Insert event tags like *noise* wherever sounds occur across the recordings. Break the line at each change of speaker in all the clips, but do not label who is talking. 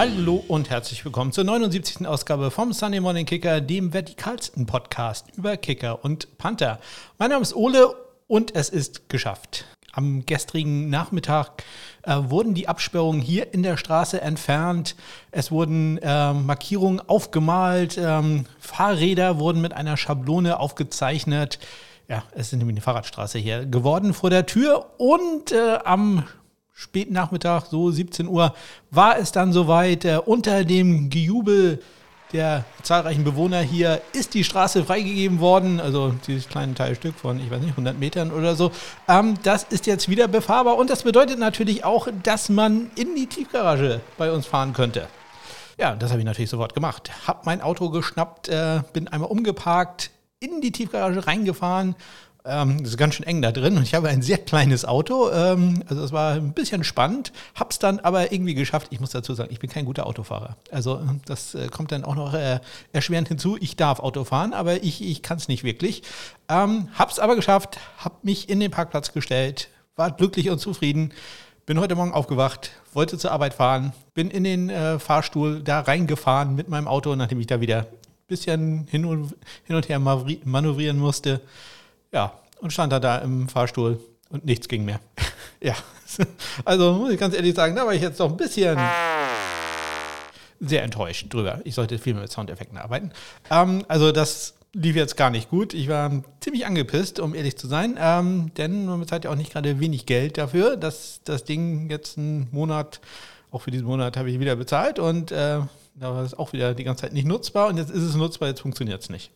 Hallo und herzlich willkommen zur 79. Ausgabe vom Sunday Morning Kicker, dem vertikalsten Podcast über Kicker und Panther. Mein Name ist Ole und es ist geschafft. Am gestrigen Nachmittag äh, wurden die Absperrungen hier in der Straße entfernt. Es wurden äh, Markierungen aufgemalt. Ähm, Fahrräder wurden mit einer Schablone aufgezeichnet. Ja, es ist nämlich eine Fahrradstraße hier geworden vor der Tür. Und äh, am späten Nachmittag, so 17 Uhr, war es dann soweit. Äh, unter dem Gejubel der zahlreichen Bewohner hier ist die Straße freigegeben worden, also dieses kleine Teilstück von, ich weiß nicht, 100 Metern oder so. Ähm, das ist jetzt wieder befahrbar und das bedeutet natürlich auch, dass man in die Tiefgarage bei uns fahren könnte. Ja, das habe ich natürlich sofort gemacht. Hab mein Auto geschnappt, äh, bin einmal umgeparkt, in die Tiefgarage reingefahren ähm, das ist ganz schön eng da drin und ich habe ein sehr kleines Auto. Ähm, also es war ein bisschen spannend, hab's dann aber irgendwie geschafft. Ich muss dazu sagen, ich bin kein guter Autofahrer. Also das äh, kommt dann auch noch äh, erschwerend hinzu. Ich darf Auto fahren, aber ich, ich kann es nicht wirklich. Ähm, hab's aber geschafft, hab mich in den Parkplatz gestellt, war glücklich und zufrieden. Bin heute Morgen aufgewacht, wollte zur Arbeit fahren, bin in den äh, Fahrstuhl da reingefahren mit meinem Auto, nachdem ich da wieder ein bisschen hin und, hin und her manövrieren musste. Ja, und stand da, da im Fahrstuhl und nichts ging mehr. *laughs* ja, *laughs* also muss ich ganz ehrlich sagen, da war ich jetzt doch ein bisschen sehr enttäuscht drüber. Ich sollte viel mehr mit Soundeffekten arbeiten. Ähm, also das lief jetzt gar nicht gut. Ich war ziemlich angepisst, um ehrlich zu sein, ähm, denn man bezahlt ja auch nicht gerade wenig Geld dafür, dass das Ding jetzt einen Monat, auch für diesen Monat habe ich wieder bezahlt und äh, da war es auch wieder die ganze Zeit nicht nutzbar und jetzt ist es nutzbar, jetzt funktioniert es nicht.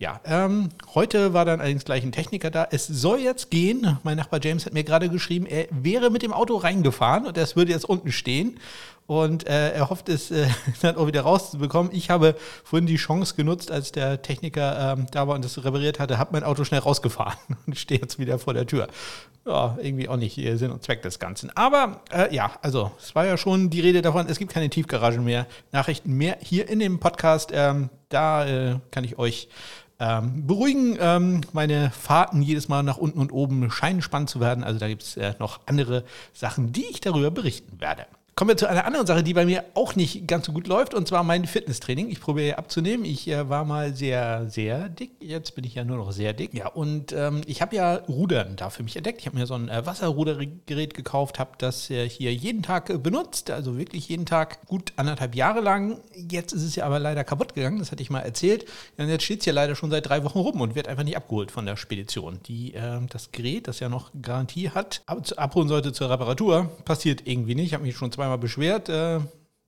Ja, ähm, heute war dann allerdings gleich ein Techniker da. Es soll jetzt gehen. Mein Nachbar James hat mir gerade geschrieben, er wäre mit dem Auto reingefahren und es würde jetzt unten stehen. Und äh, er hofft es äh, *laughs* dann auch wieder rauszubekommen. Ich habe vorhin die Chance genutzt, als der Techniker ähm, da war und das repariert hatte, habe mein Auto schnell rausgefahren *laughs* und stehe jetzt wieder vor der Tür. Ja, irgendwie auch nicht Sinn und Zweck des Ganzen. Aber äh, ja, also es war ja schon die Rede davon, es gibt keine Tiefgaragen mehr, Nachrichten mehr hier in dem Podcast. Ähm, da äh, kann ich euch ähm, beruhigen. Ähm, meine Fahrten jedes Mal nach unten und oben scheinen spannend zu werden. Also da gibt es äh, noch andere Sachen, die ich darüber berichten werde. Kommen wir zu einer anderen Sache, die bei mir auch nicht ganz so gut läuft, und zwar mein Fitnesstraining. Ich probiere abzunehmen. Ich äh, war mal sehr, sehr dick. Jetzt bin ich ja nur noch sehr dick. Ja, und ähm, ich habe ja Rudern da für mich entdeckt. Ich habe mir so ein äh, Wasserrudergerät gekauft, habe das äh, hier jeden Tag äh, benutzt, also wirklich jeden Tag gut anderthalb Jahre lang. Jetzt ist es ja aber leider kaputt gegangen, das hatte ich mal erzählt. Und jetzt steht es hier leider schon seit drei Wochen rum und wird einfach nicht abgeholt von der Spedition. Die, ähm, das Gerät, das ja noch Garantie hat, aber abholen sollte zur Reparatur, passiert irgendwie nicht. Ich habe mich schon zweimal beschwert. Äh,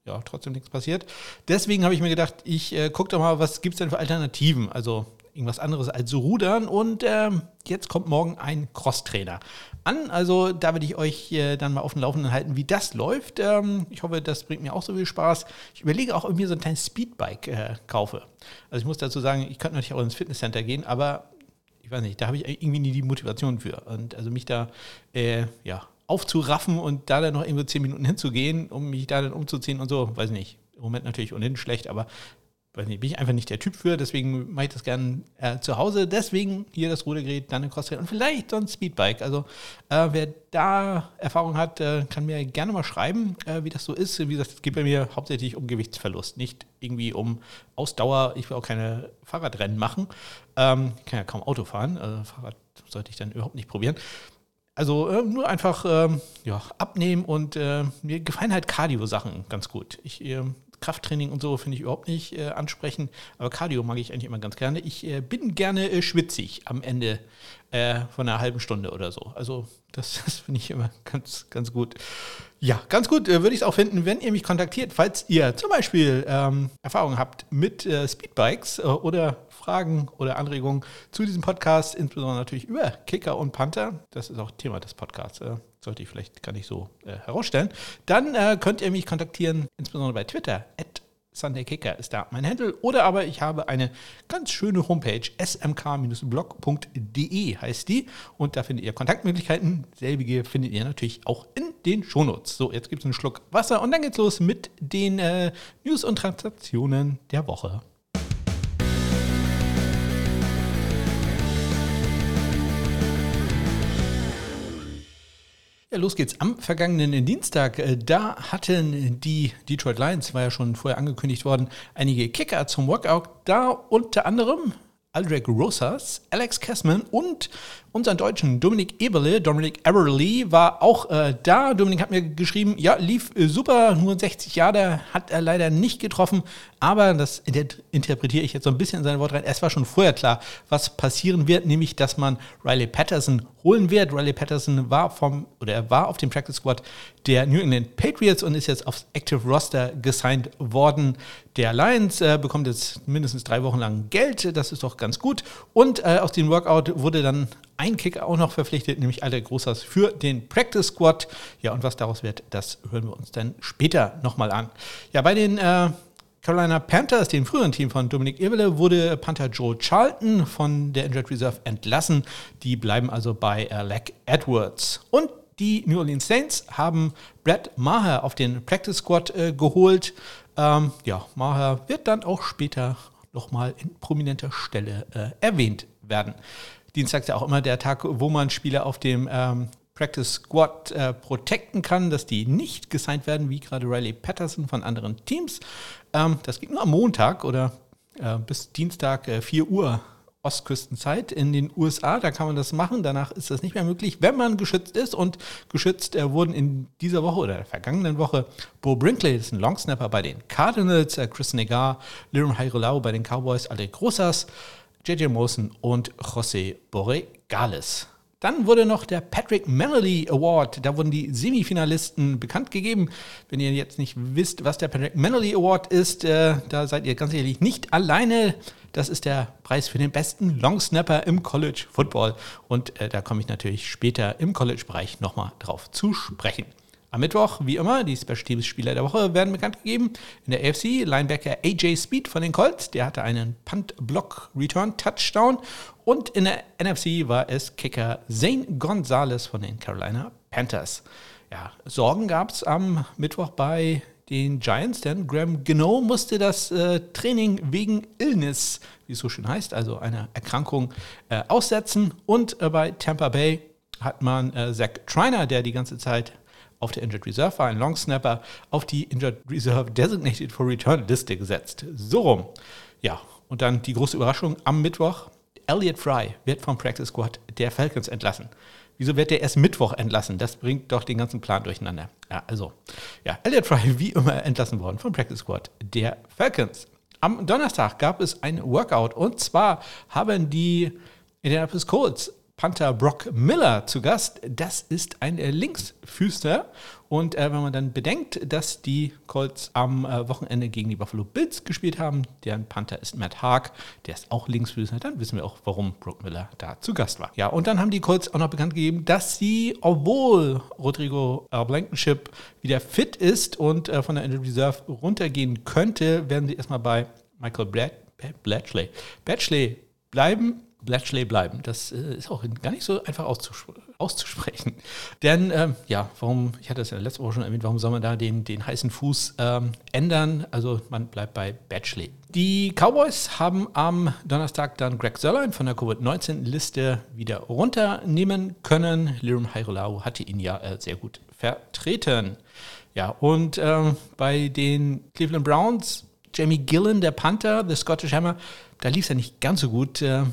ja, trotzdem nichts passiert. Deswegen habe ich mir gedacht, ich äh, gucke doch mal, was gibt es denn für Alternativen? Also irgendwas anderes als Rudern. Und äh, jetzt kommt morgen ein Crosstrainer an. Also da werde ich euch äh, dann mal auf dem Laufenden halten, wie das läuft. Ähm, ich hoffe, das bringt mir auch so viel Spaß. Ich überlege auch, ob ich mir so ein kleines Speedbike äh, kaufe. Also ich muss dazu sagen, ich könnte natürlich auch ins Fitnesscenter gehen, aber ich weiß nicht, da habe ich irgendwie nie die Motivation für. Und also mich da, äh, ja, aufzuraffen und da dann noch irgendwie zehn Minuten hinzugehen, um mich da dann umzuziehen und so, weiß nicht. Im Moment natürlich ohnehin schlecht, aber weiß nicht, bin ich einfach nicht der Typ für, deswegen mache ich das gerne äh, zu Hause. Deswegen hier das Rudergerät, dann ein Crosstrainer und vielleicht so ein Speedbike. Also äh, wer da Erfahrung hat, äh, kann mir gerne mal schreiben, äh, wie das so ist. Wie gesagt, es geht bei mir hauptsächlich um Gewichtsverlust, nicht irgendwie um Ausdauer. Ich will auch keine Fahrradrennen machen. Ähm, ich kann ja kaum Auto fahren, also Fahrrad sollte ich dann überhaupt nicht probieren. Also äh, nur einfach äh, ja, abnehmen und äh, mir gefallen halt Cardio-Sachen ganz gut. Ich, ähm, Krafttraining und so finde ich überhaupt nicht äh, ansprechend, aber Cardio mag ich eigentlich immer ganz gerne. Ich äh, bin gerne äh, schwitzig am Ende von einer halben Stunde oder so. Also das, *laughs* das finde ich immer ganz, ganz gut. Ja, ganz gut würde ich es auch finden, wenn ihr mich kontaktiert, falls ihr zum Beispiel ähm, Erfahrungen habt mit Speedbikes oder Fragen oder Anregungen zu diesem Podcast, insbesondere natürlich über Kicker und Panther, das ist auch Thema des Podcasts, äh, sollte ich vielleicht gar nicht so äh, herausstellen, dann äh, könnt ihr mich kontaktieren, insbesondere bei Twitter, SundayKicker ist da mein Handle. Oder aber ich habe eine ganz schöne Homepage, smk-blog.de heißt die. Und da findet ihr Kontaktmöglichkeiten. Selbige findet ihr natürlich auch in den Shownotes. So, jetzt gibt es einen Schluck Wasser und dann geht's los mit den äh, News und Transaktionen der Woche. Ja, los geht's. Am vergangenen Dienstag, äh, da hatten die Detroit Lions, war ja schon vorher angekündigt worden, einige Kicker zum Workout. Da unter anderem Aldrich Rosas, Alex Kessman und unseren Deutschen Dominik Eberle. Dominik Eberle war auch äh, da. Dominik hat mir geschrieben, ja, lief äh, super, nur 60 Jahre hat er leider nicht getroffen, aber das interpretiere ich jetzt so ein bisschen in sein Wort rein. Es war schon vorher klar, was passieren wird, nämlich, dass man Riley Patterson holen wird. Riley Patterson war vom, oder er war auf dem Practice Squad der New England Patriots und ist jetzt aufs Active Roster gesigned worden. Der Lions äh, bekommt jetzt mindestens drei Wochen lang Geld, das ist doch ganz gut. Und äh, aus dem Workout wurde dann ein Kicker auch noch verpflichtet, nämlich Alter Großers für den Practice Squad. Ja, und was daraus wird, das hören wir uns dann später nochmal an. Ja, bei den äh, Carolina Panthers, dem früheren Team von Dominik Eberle, wurde Panther Joe Charlton von der Injured Reserve entlassen. Die bleiben also bei äh, Leck Edwards. Und die New Orleans Saints haben Brad Maher auf den Practice Squad äh, geholt. Ähm, ja, Maher wird dann auch später nochmal in prominenter Stelle äh, erwähnt werden. Dienstag ist ja auch immer der Tag, wo man Spieler auf dem ähm, Practice Squad äh, protecten kann, dass die nicht gesigned werden, wie gerade Riley Patterson von anderen Teams. Ähm, das geht nur am Montag oder äh, bis Dienstag äh, 4 Uhr Ostküstenzeit in den USA. Da kann man das machen. Danach ist das nicht mehr möglich, wenn man geschützt ist. Und geschützt äh, wurden in dieser Woche oder der vergangenen Woche Bo Brinkley, das ist ein Longsnapper bei den Cardinals, äh, Chris Negar, Lirum Hairolau bei den Cowboys, alle Großas. JJ Mosen und José Borregales. Dann wurde noch der Patrick Melody Award. Da wurden die Semifinalisten bekannt gegeben. Wenn ihr jetzt nicht wisst, was der Patrick Melody Award ist, äh, da seid ihr ganz ehrlich nicht alleine. Das ist der Preis für den besten Longsnapper im College Football. Und äh, da komme ich natürlich später im College-Bereich nochmal drauf zu sprechen. Am Mittwoch, wie immer, die Special Teams Spieler der Woche werden bekannt gegeben. In der AFC Linebacker AJ Speed von den Colts, der hatte einen Punt-Block-Return-Touchdown. Und in der NFC war es Kicker Zane Gonzalez von den Carolina Panthers. Ja, Sorgen gab es am Mittwoch bei den Giants, denn Graham Gino musste das äh, Training wegen Illness, wie es so schön heißt, also einer Erkrankung, äh, aussetzen. Und äh, bei Tampa Bay hat man äh, Zach Triner, der die ganze Zeit auf der Injured Reserve war, ein Long Snapper, auf die Injured Reserve Designated for Return Liste gesetzt. So rum. Ja, und dann die große Überraschung am Mittwoch. Elliot Fry wird vom Practice Squad der Falcons entlassen. Wieso wird der erst Mittwoch entlassen? Das bringt doch den ganzen Plan durcheinander. Ja, also, ja, Elliot Fry wie immer entlassen worden vom Practice Squad der Falcons. Am Donnerstag gab es ein Workout und zwar haben die Indianapolis Colts Panther Brock Miller zu Gast. Das ist ein äh, Linksfüßer. Und äh, wenn man dann bedenkt, dass die Colts am äh, Wochenende gegen die Buffalo Bills gespielt haben, deren Panther ist Matt Haag, der ist auch Linksfüßer, dann wissen wir auch, warum Brock Miller da zu Gast war. Ja, und dann haben die Colts auch noch bekannt gegeben, dass sie, obwohl Rodrigo äh, Blankenship wieder fit ist und äh, von der Injured Reserve runtergehen könnte, werden sie erstmal bei Michael Blad Blatchley, Blatchley bleiben Bletchley bleiben. Das äh, ist auch gar nicht so einfach auszuspr auszusprechen. *laughs* Denn, ähm, ja, warum, ich hatte das ja letzte Woche schon erwähnt, warum soll man da den, den heißen Fuß ähm, ändern? Also man bleibt bei Batchley. Die Cowboys haben am Donnerstag dann Greg Sörlein von der Covid-19-Liste wieder runternehmen können. Lirum Hairolau hatte ihn ja äh, sehr gut vertreten. Ja, und ähm, bei den Cleveland Browns, Jamie Gillen, der Panther, der Scottish Hammer, da lief es ja nicht ganz so gut. Äh,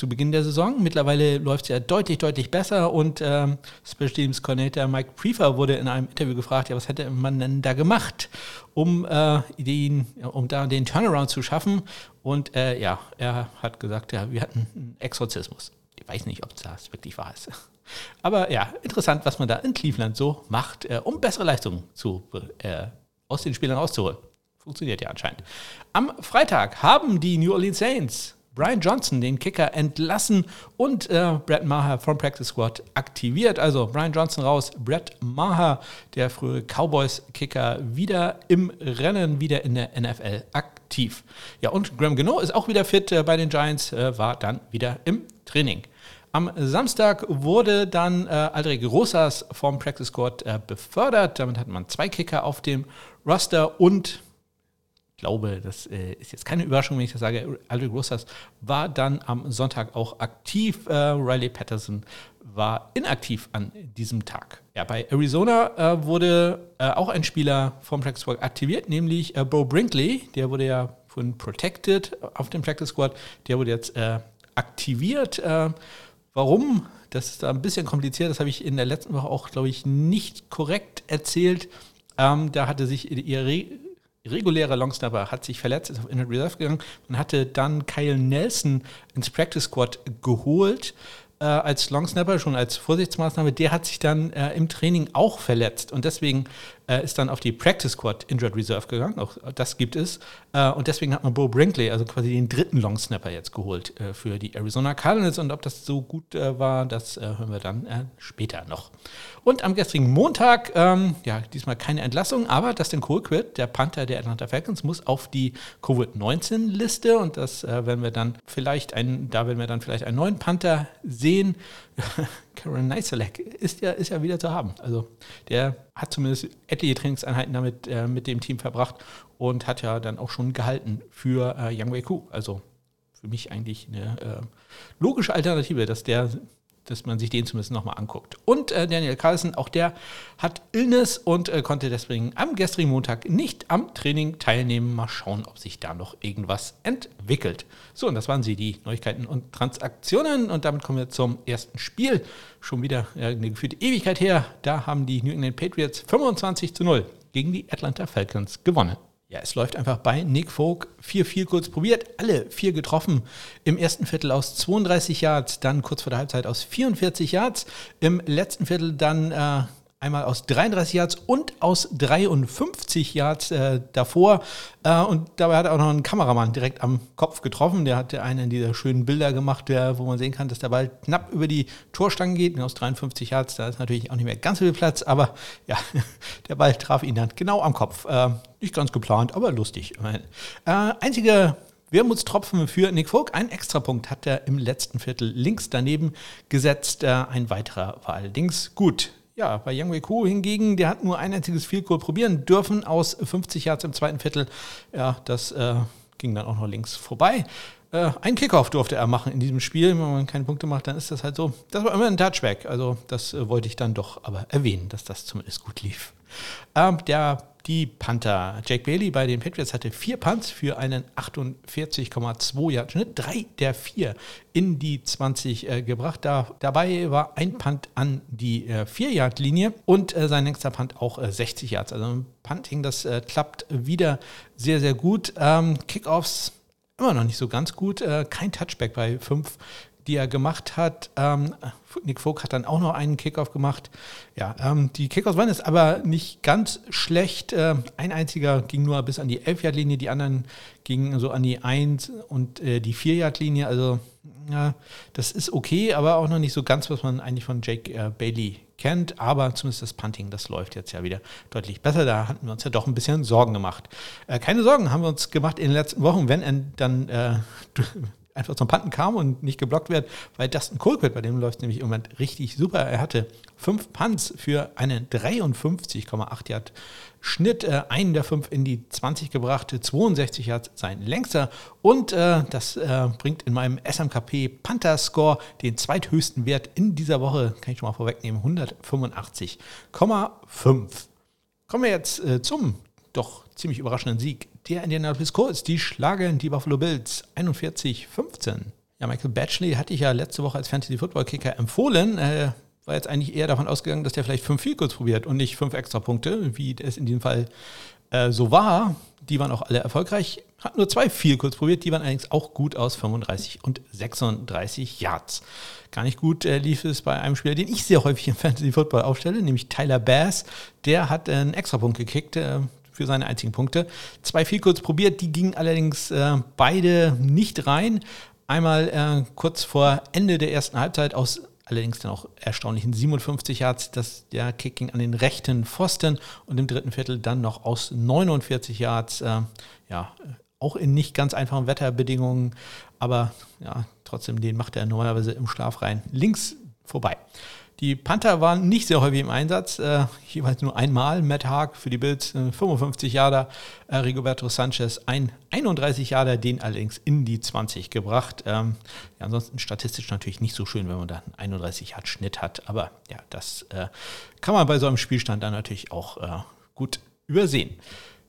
zu Beginn der Saison. Mittlerweile läuft es ja deutlich, deutlich besser und ähm, Special Teams Coordinator Mike Prefer wurde in einem Interview gefragt, ja, was hätte man denn da gemacht, um, äh, den, um da den Turnaround zu schaffen? Und äh, ja, er hat gesagt, ja, wir hatten einen Exorzismus. Ich weiß nicht, ob das wirklich wahr ist. *laughs* Aber ja, interessant, was man da in Cleveland so macht, äh, um bessere Leistungen zu, äh, aus den Spielern rauszuholen. Funktioniert ja anscheinend. Am Freitag haben die New Orleans Saints Brian Johnson, den Kicker, entlassen und äh, Brett Maher vom Practice Squad aktiviert. Also Brian Johnson raus, Brett Maher, der frühere Cowboys-Kicker, wieder im Rennen, wieder in der NFL aktiv. Ja, und Graham Geno ist auch wieder fit äh, bei den Giants, äh, war dann wieder im Training. Am Samstag wurde dann äh, Aldrich Rosas vom Practice Squad äh, befördert. Damit hat man zwei Kicker auf dem Roster und glaube, das äh, ist jetzt keine Überraschung, wenn ich das sage. Aldrich Rosas war dann am Sonntag auch aktiv. Äh, Riley Patterson war inaktiv an diesem Tag. Ja, bei Arizona äh, wurde äh, auch ein Spieler vom Practice Squad aktiviert, nämlich äh, Bo Brinkley. Der wurde ja von Protected auf dem Practice Squad. Der wurde jetzt äh, aktiviert. warum? Das ist ein bisschen kompliziert. Das habe ich in der letzten Woche auch, glaube ich, nicht korrekt erzählt. Ähm, da hatte sich ihr regulärer Longsnapper hat sich verletzt, ist auf Inner Reserve gegangen und hatte dann Kyle Nelson ins Practice Squad geholt äh, als Longsnapper, schon als Vorsichtsmaßnahme. Der hat sich dann äh, im Training auch verletzt und deswegen äh, ist dann auf die Practice Squad Injured Reserve gegangen. Auch das gibt es. Äh, und deswegen hat man Bo Brinkley, also quasi den dritten Longsnapper jetzt geholt äh, für die Arizona Cardinals. Und ob das so gut äh, war, das hören wir dann später noch. Und am gestrigen Montag, ähm, ja, diesmal keine Entlassung, aber Dustin Colquitt, der Panther der Atlanta Falcons, muss auf die Covid-19-Liste und das äh, werden wir dann vielleicht einen, da werden wir dann vielleicht einen neuen Panther sehen. *laughs* Karen Neiselek ist ja, ist ja wieder zu haben. Also der hat zumindest etliche Trainingseinheiten damit äh, mit dem Team verbracht und hat ja dann auch schon gehalten für äh, Yang Wei Ku. Also für mich eigentlich eine äh, logische Alternative, dass der dass man sich den zumindest nochmal anguckt. Und äh, Daniel Carlsen, auch der hat Illness und äh, konnte deswegen am gestrigen Montag nicht am Training teilnehmen. Mal schauen, ob sich da noch irgendwas entwickelt. So, und das waren sie, die Neuigkeiten und Transaktionen. Und damit kommen wir zum ersten Spiel. Schon wieder äh, eine gefühlte Ewigkeit her. Da haben die New England Patriots 25 zu 0 gegen die Atlanta Falcons gewonnen. Ja, es läuft einfach bei Nick Folk. Vier, vier kurz probiert, alle vier getroffen. Im ersten Viertel aus 32 Yards, dann kurz vor der Halbzeit aus 44 Yards. Im letzten Viertel dann äh, Einmal aus 33 Yards und aus 53 Yards äh, davor. Äh, und dabei hat er auch noch einen Kameramann direkt am Kopf getroffen. Der hatte einen dieser schönen Bilder gemacht, der, wo man sehen kann, dass der Ball knapp über die Torstange geht. Und aus 53 Yards, da ist natürlich auch nicht mehr ganz so viel Platz. Aber *laughs* ja, der Ball traf ihn dann genau am Kopf. Äh, nicht ganz geplant, aber lustig. Äh, einzige Wermutstropfen für Nick Folk. Ein Extrapunkt hat er im letzten Viertel links daneben gesetzt. Äh, ein weiterer war allerdings gut. Ja, bei Yang Wei Ku hingegen, der hat nur ein einziges Field Goal probieren dürfen aus 50 Yards im zweiten Viertel. Ja, das äh, ging dann auch noch links vorbei. Äh, ein Kickoff durfte er machen in diesem Spiel. Wenn man keine Punkte macht, dann ist das halt so. Das war immer ein Touchback. Also das äh, wollte ich dann doch aber erwähnen, dass das zumindest gut lief. Ähm, der die Panther. Jake Bailey bei den Patriots hatte vier Punts für einen 48,2 Yard Schnitt, drei der vier in die 20 äh, gebracht. Da, dabei war ein Punt an die äh, 4 Yard Linie und äh, sein nächster Punt auch äh, 60 Yards. Also ein Punting, das äh, klappt wieder sehr, sehr gut. Ähm, Kickoffs immer noch nicht so ganz gut. Äh, kein Touchback bei fünf die er gemacht hat. Ähm, Nick Vogt hat dann auch noch einen Kickoff gemacht. Ja, ähm, die Kickoffs waren jetzt aber nicht ganz schlecht. Äh, ein einziger ging nur bis an die 11-Yard-Linie, die anderen gingen so an die 1 und äh, die 4-Yard-Linie. Also, ja, das ist okay, aber auch noch nicht so ganz, was man eigentlich von Jake äh, Bailey kennt. Aber zumindest das Punting, das läuft jetzt ja wieder deutlich besser. Da hatten wir uns ja doch ein bisschen Sorgen gemacht. Äh, keine Sorgen haben wir uns gemacht in den letzten Wochen, wenn dann äh, *laughs* einfach zum Panten kam und nicht geblockt wird, weil Dustin Colquitt, bei dem läuft nämlich Moment richtig super. Er hatte fünf Punts für einen 53,8 Yard Schnitt, äh, einen der fünf in die 20 gebracht, 62 Yards sein längster und äh, das äh, bringt in meinem SMKP Panther Score den zweithöchsten Wert in dieser Woche, kann ich schon mal vorwegnehmen, 185,5. Kommen wir jetzt äh, zum doch ziemlich überraschenden Sieg der Indianapolis Colts. Die schlagen die Buffalo Bills 41-15. Ja, Michael Batchley hatte ich ja letzte Woche als Fantasy-Football-Kicker empfohlen. Äh, war jetzt eigentlich eher davon ausgegangen, dass der vielleicht fünf Field probiert und nicht fünf extra Punkte, wie es in diesem Fall äh, so war. Die waren auch alle erfolgreich. Hat nur zwei Field probiert, die waren allerdings auch gut aus 35 und 36 Yards. Gar nicht gut äh, lief es bei einem Spieler, den ich sehr häufig im Fantasy Football aufstelle, nämlich Tyler Bass. Der hat äh, einen Extrapunkt gekickt. Für seine einzigen Punkte. Zwei viel kurz probiert, die gingen allerdings äh, beide nicht rein. Einmal äh, kurz vor Ende der ersten Halbzeit aus allerdings dann auch erstaunlichen 57 Yards, das der Kick ging an den rechten Pfosten und im dritten Viertel dann noch aus 49 Yards, äh, ja, auch in nicht ganz einfachen Wetterbedingungen, aber ja, trotzdem, den macht er normalerweise im Schlaf rein links vorbei. Die Panther waren nicht sehr häufig im Einsatz, äh, jeweils nur einmal. Matt Haag für die Bills äh, 55 Jahre, äh, Rigoberto Sanchez ein 31 Jahre, den allerdings in die 20 gebracht. Ähm, ja, ansonsten statistisch natürlich nicht so schön, wenn man da einen 31 Yard Schnitt hat, aber ja, das äh, kann man bei so einem Spielstand dann natürlich auch äh, gut übersehen.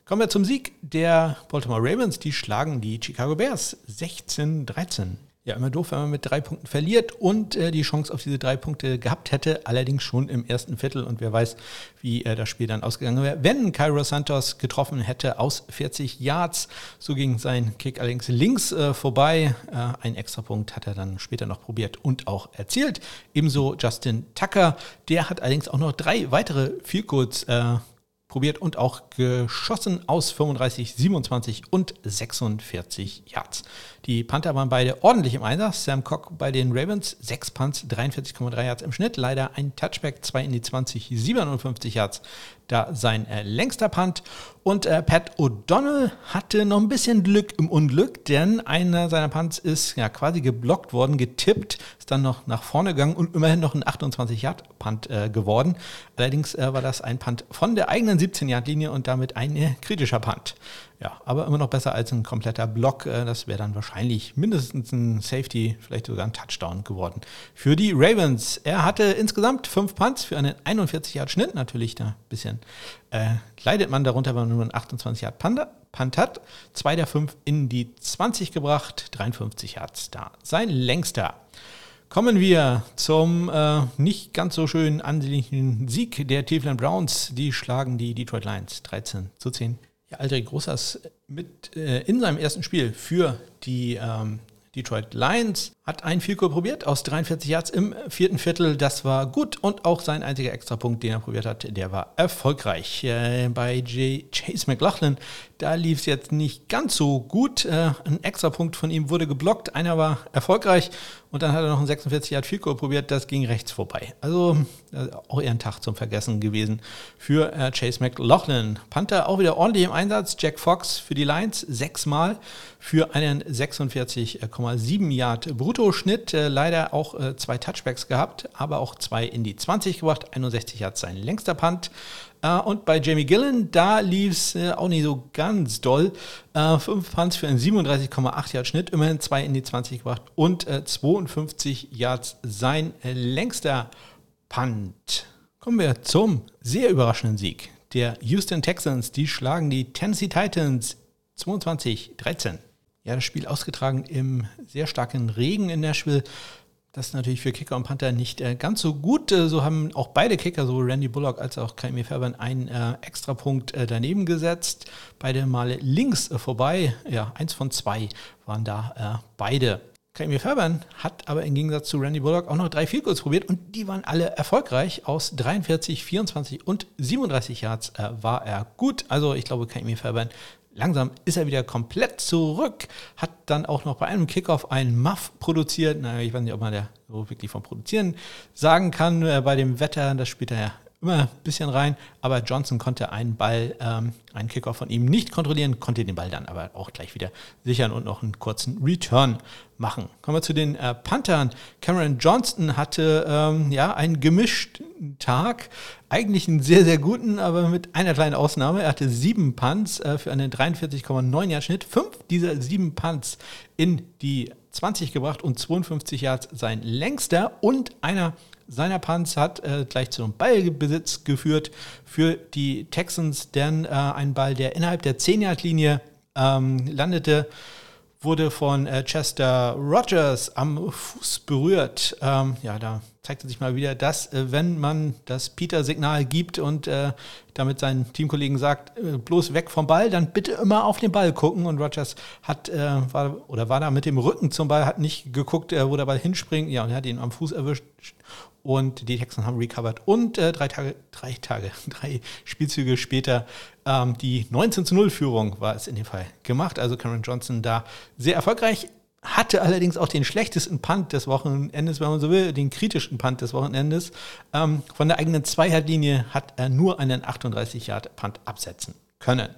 Kommen wir zum Sieg der Baltimore Ravens. Die schlagen die Chicago Bears 16-13. Ja, immer doof, wenn man mit drei Punkten verliert und äh, die Chance auf diese drei Punkte gehabt hätte, allerdings schon im ersten Viertel und wer weiß, wie äh, das Spiel dann ausgegangen wäre. Wenn Cairo Santos getroffen hätte aus 40 Yards, so ging sein Kick allerdings links äh, vorbei. Äh, ein Extrapunkt hat er dann später noch probiert und auch erzielt. Ebenso Justin Tucker, der hat allerdings auch noch drei weitere Field äh, probiert und auch geschossen aus 35, 27 und 46 Yards. Die Panther waren beide ordentlich im Einsatz. Sam Cock bei den Ravens, 6 Punts, 43,3 Yards im Schnitt. Leider ein Touchback, 2 in die 20, 57 Yards. Da sein äh, längster Punt. Und äh, Pat O'Donnell hatte noch ein bisschen Glück im Unglück, denn einer seiner Punts ist ja quasi geblockt worden, getippt, ist dann noch nach vorne gegangen und immerhin noch ein 28-Yard-Punt äh, geworden. Allerdings äh, war das ein Punt von der eigenen 17-Yard-Linie und damit ein äh, kritischer Punt. Ja, aber immer noch besser als ein kompletter Block. Äh, das wäre dann wahrscheinlich mindestens ein Safety, vielleicht sogar ein Touchdown geworden. Für die Ravens. Er hatte insgesamt fünf Punts für einen 41 Yard Schnitt. Natürlich da ein bisschen äh, leidet man darunter, wenn man nur einen 28 Yard Punt hat. Zwei der fünf in die 20 gebracht. 53 Yards da. Sein längster. Kommen wir zum äh, nicht ganz so schön ansehnlichen Sieg der Cleveland Browns. Die schlagen die Detroit Lions 13 zu 10 ja, Aldrich Großers mit äh, in seinem ersten Spiel für die ähm, Detroit Lions hat ein Field Goal probiert aus 43 Yards im vierten Viertel. Das war gut und auch sein einziger Extrapunkt, den er probiert hat, der war erfolgreich. Äh, bei J Chase McLaughlin, da lief es jetzt nicht ganz so gut. Äh, ein Extrapunkt von ihm wurde geblockt, einer war erfolgreich und dann hat er noch ein 46 Yard Field Goal probiert, das ging rechts vorbei. Also äh, auch eher ein Tag zum Vergessen gewesen für äh, Chase McLaughlin. Panther auch wieder ordentlich im Einsatz. Jack Fox für die Lions sechsmal für einen 46,7 Yard Bruttoschnitt. Äh, leider auch äh, zwei Touchbacks gehabt, aber auch zwei in die 20 gebracht. 61 Yard sein längster Punt. Uh, und bei Jamie Gillen, da lief es uh, auch nicht so ganz doll. Uh, fünf Punts für einen 37,8 Yard Schnitt, immerhin zwei in die 20 gebracht und 52 Yards sein längster Punt. Kommen wir zum sehr überraschenden Sieg der Houston Texans. Die schlagen die Tennessee Titans 22-13 ja, das Spiel ausgetragen im sehr starken Regen in Nashville. Das ist natürlich für Kicker und Panther nicht äh, ganz so gut. Äh, so haben auch beide Kicker, sowohl Randy Bullock als auch Kaimi Fairbairn, einen äh, Extrapunkt äh, daneben gesetzt. Beide Male links äh, vorbei. Ja, eins von zwei waren da äh, beide. Kaimi Fairbairn hat aber im Gegensatz zu Randy Bullock auch noch drei Goals probiert und die waren alle erfolgreich. Aus 43, 24 und 37 Yards war er gut. Also ich glaube, Kaimi Fairbairn langsam ist er wieder komplett zurück, hat dann auch noch bei einem Kickoff einen Muff produziert. Naja, ich weiß nicht, ob man da so wirklich vom Produzieren sagen kann. Äh, bei dem Wetter, das spielt er ja immer ein bisschen rein, aber Johnson konnte einen Ball, ähm, einen Kickoff von ihm nicht kontrollieren, konnte den Ball dann aber auch gleich wieder sichern und noch einen kurzen Return machen. Kommen wir zu den äh, Panthern. Cameron Johnston hatte ähm, ja einen gemischten Tag, eigentlich einen sehr, sehr guten, aber mit einer kleinen Ausnahme. Er hatte sieben Punts äh, für einen 43,9 Yard Schnitt. Fünf dieser sieben Punts in die 20 gebracht und 52 Yards sein längster und einer seiner Punts hat äh, gleich zum Ballbesitz geführt für die Texans, denn äh, ein Ball, der innerhalb der 10-Yard-Linie ähm, landete, wurde von äh, Chester Rogers am Fuß berührt. Ähm, ja, da zeigte sich mal wieder, dass äh, wenn man das Peter-Signal gibt und äh, damit seinen Teamkollegen sagt, äh, bloß weg vom Ball, dann bitte immer auf den Ball gucken. Und Rogers hat, äh, war, oder war da mit dem Rücken zum Ball, hat nicht geguckt, wo der Ball hinspringt. Ja, und er hat ihn am Fuß erwischt und die Texans haben recovered. Und äh, drei Tage, drei Tage, *laughs* drei Spielzüge später ähm, die 19 zu 0 Führung war es in dem Fall gemacht. Also Cameron Johnson da sehr erfolgreich. Hatte allerdings auch den schlechtesten Punt des Wochenendes, wenn man so will, den kritischen Punt des Wochenendes. Ähm, von der eigenen Zweiheitlinie hat er nur einen 38 Yard Punt absetzen können.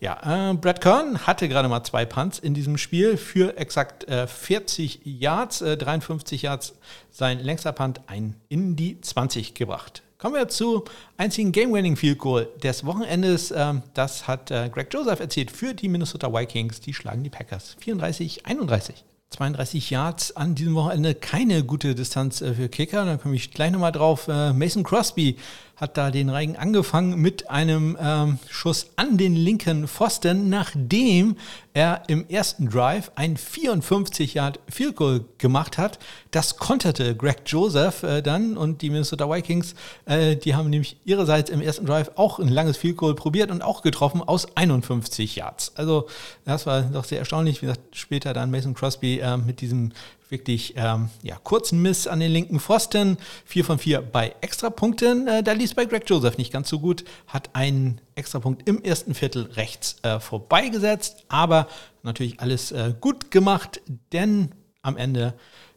Ja, äh, Brad Kern hatte gerade mal zwei Punts in diesem Spiel für exakt äh, 40 Yards, äh, 53 Yards sein längster Punt ein in die 20 gebracht. Kommen wir zu einzigen Game-Winning Field Goal des Wochenendes. Ähm, das hat äh, Greg Joseph erzählt für die Minnesota Vikings. Die schlagen die Packers 34-31. 32 Yards an diesem Wochenende keine gute Distanz äh, für Kicker. Da komme ich gleich nochmal drauf. Äh, Mason Crosby hat da den Reigen angefangen mit einem ähm, Schuss an den linken Pfosten, nachdem er im ersten Drive ein 54 Yard Field Goal gemacht hat. Das konterte Greg Joseph äh, dann und die Minnesota Vikings, äh, die haben nämlich ihrerseits im ersten Drive auch ein langes Field Goal probiert und auch getroffen aus 51 Yards. Also das war doch sehr erstaunlich. Wie gesagt, später dann Mason Crosby äh, mit diesem wirklich ähm, ja, kurzen Miss an den linken Pfosten. 4 von 4 bei Extrapunkten. Äh, da lief bei Greg Joseph nicht ganz so gut. Hat einen Extrapunkt im ersten Viertel rechts äh, vorbeigesetzt. Aber natürlich alles äh, gut gemacht, denn am Ende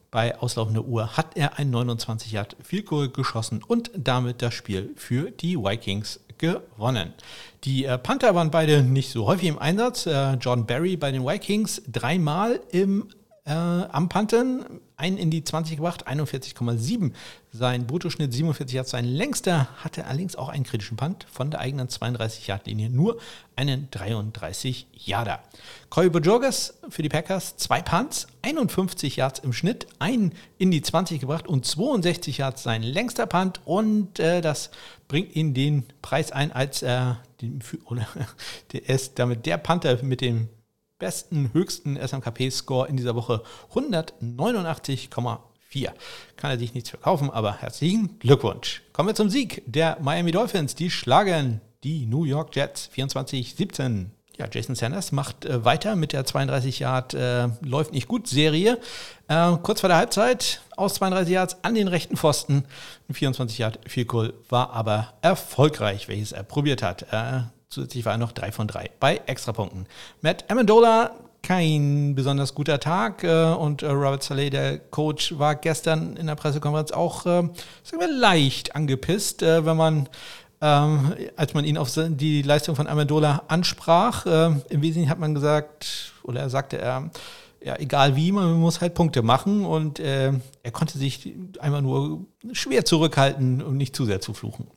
bei auslaufender Uhr hat er ein 29 Yard Field Goal geschossen und damit das Spiel für die Vikings gewonnen. Die äh, Panther waren beide nicht so häufig im Einsatz. Äh, John Barry bei den Vikings dreimal im äh, am Panten, einen in die 20 gebracht, 41,7 sein Bruttoschnitt, 47 Yards sein längster, hatte allerdings auch einen kritischen Punt von der eigenen 32 Yard Linie, nur einen 33 Yarder. Corey Bojorges für die Packers, zwei Punts, 51 Yards im Schnitt, einen in die 20 gebracht und 62 Yards sein längster Punt. Und äh, das bringt ihn den Preis ein als äh, den, *laughs* ist damit der Panther mit dem besten, höchsten SMKP-Score in dieser Woche 189,4. Kann er sich nichts verkaufen, aber herzlichen Glückwunsch. Kommen wir zum Sieg der Miami Dolphins. Die schlagen die New York Jets 24-17. Ja, Jason Sanders macht äh, weiter mit der 32 Yard äh, läuft nicht gut Serie. Äh, kurz vor der Halbzeit aus 32 Yards an den rechten Pfosten. Ein 24 Yard Field Goal war aber erfolgreich, welches er probiert hat. Zusätzlich war er noch 3 von 3 bei Extrapunkten. Matt Amendola, kein besonders guter Tag. Äh, und äh, Robert Saleh, der Coach, war gestern in der Pressekonferenz auch äh, sagen wir, leicht angepisst, wenn man ähm, als man ihn auf die Leistung von Amendola ansprach. Im Wesentlichen hat man gesagt, oder er sagte er, ja, egal wie, man muss halt Punkte machen und äh, er konnte sich einfach nur schwer zurückhalten und nicht zu sehr zu fluchen.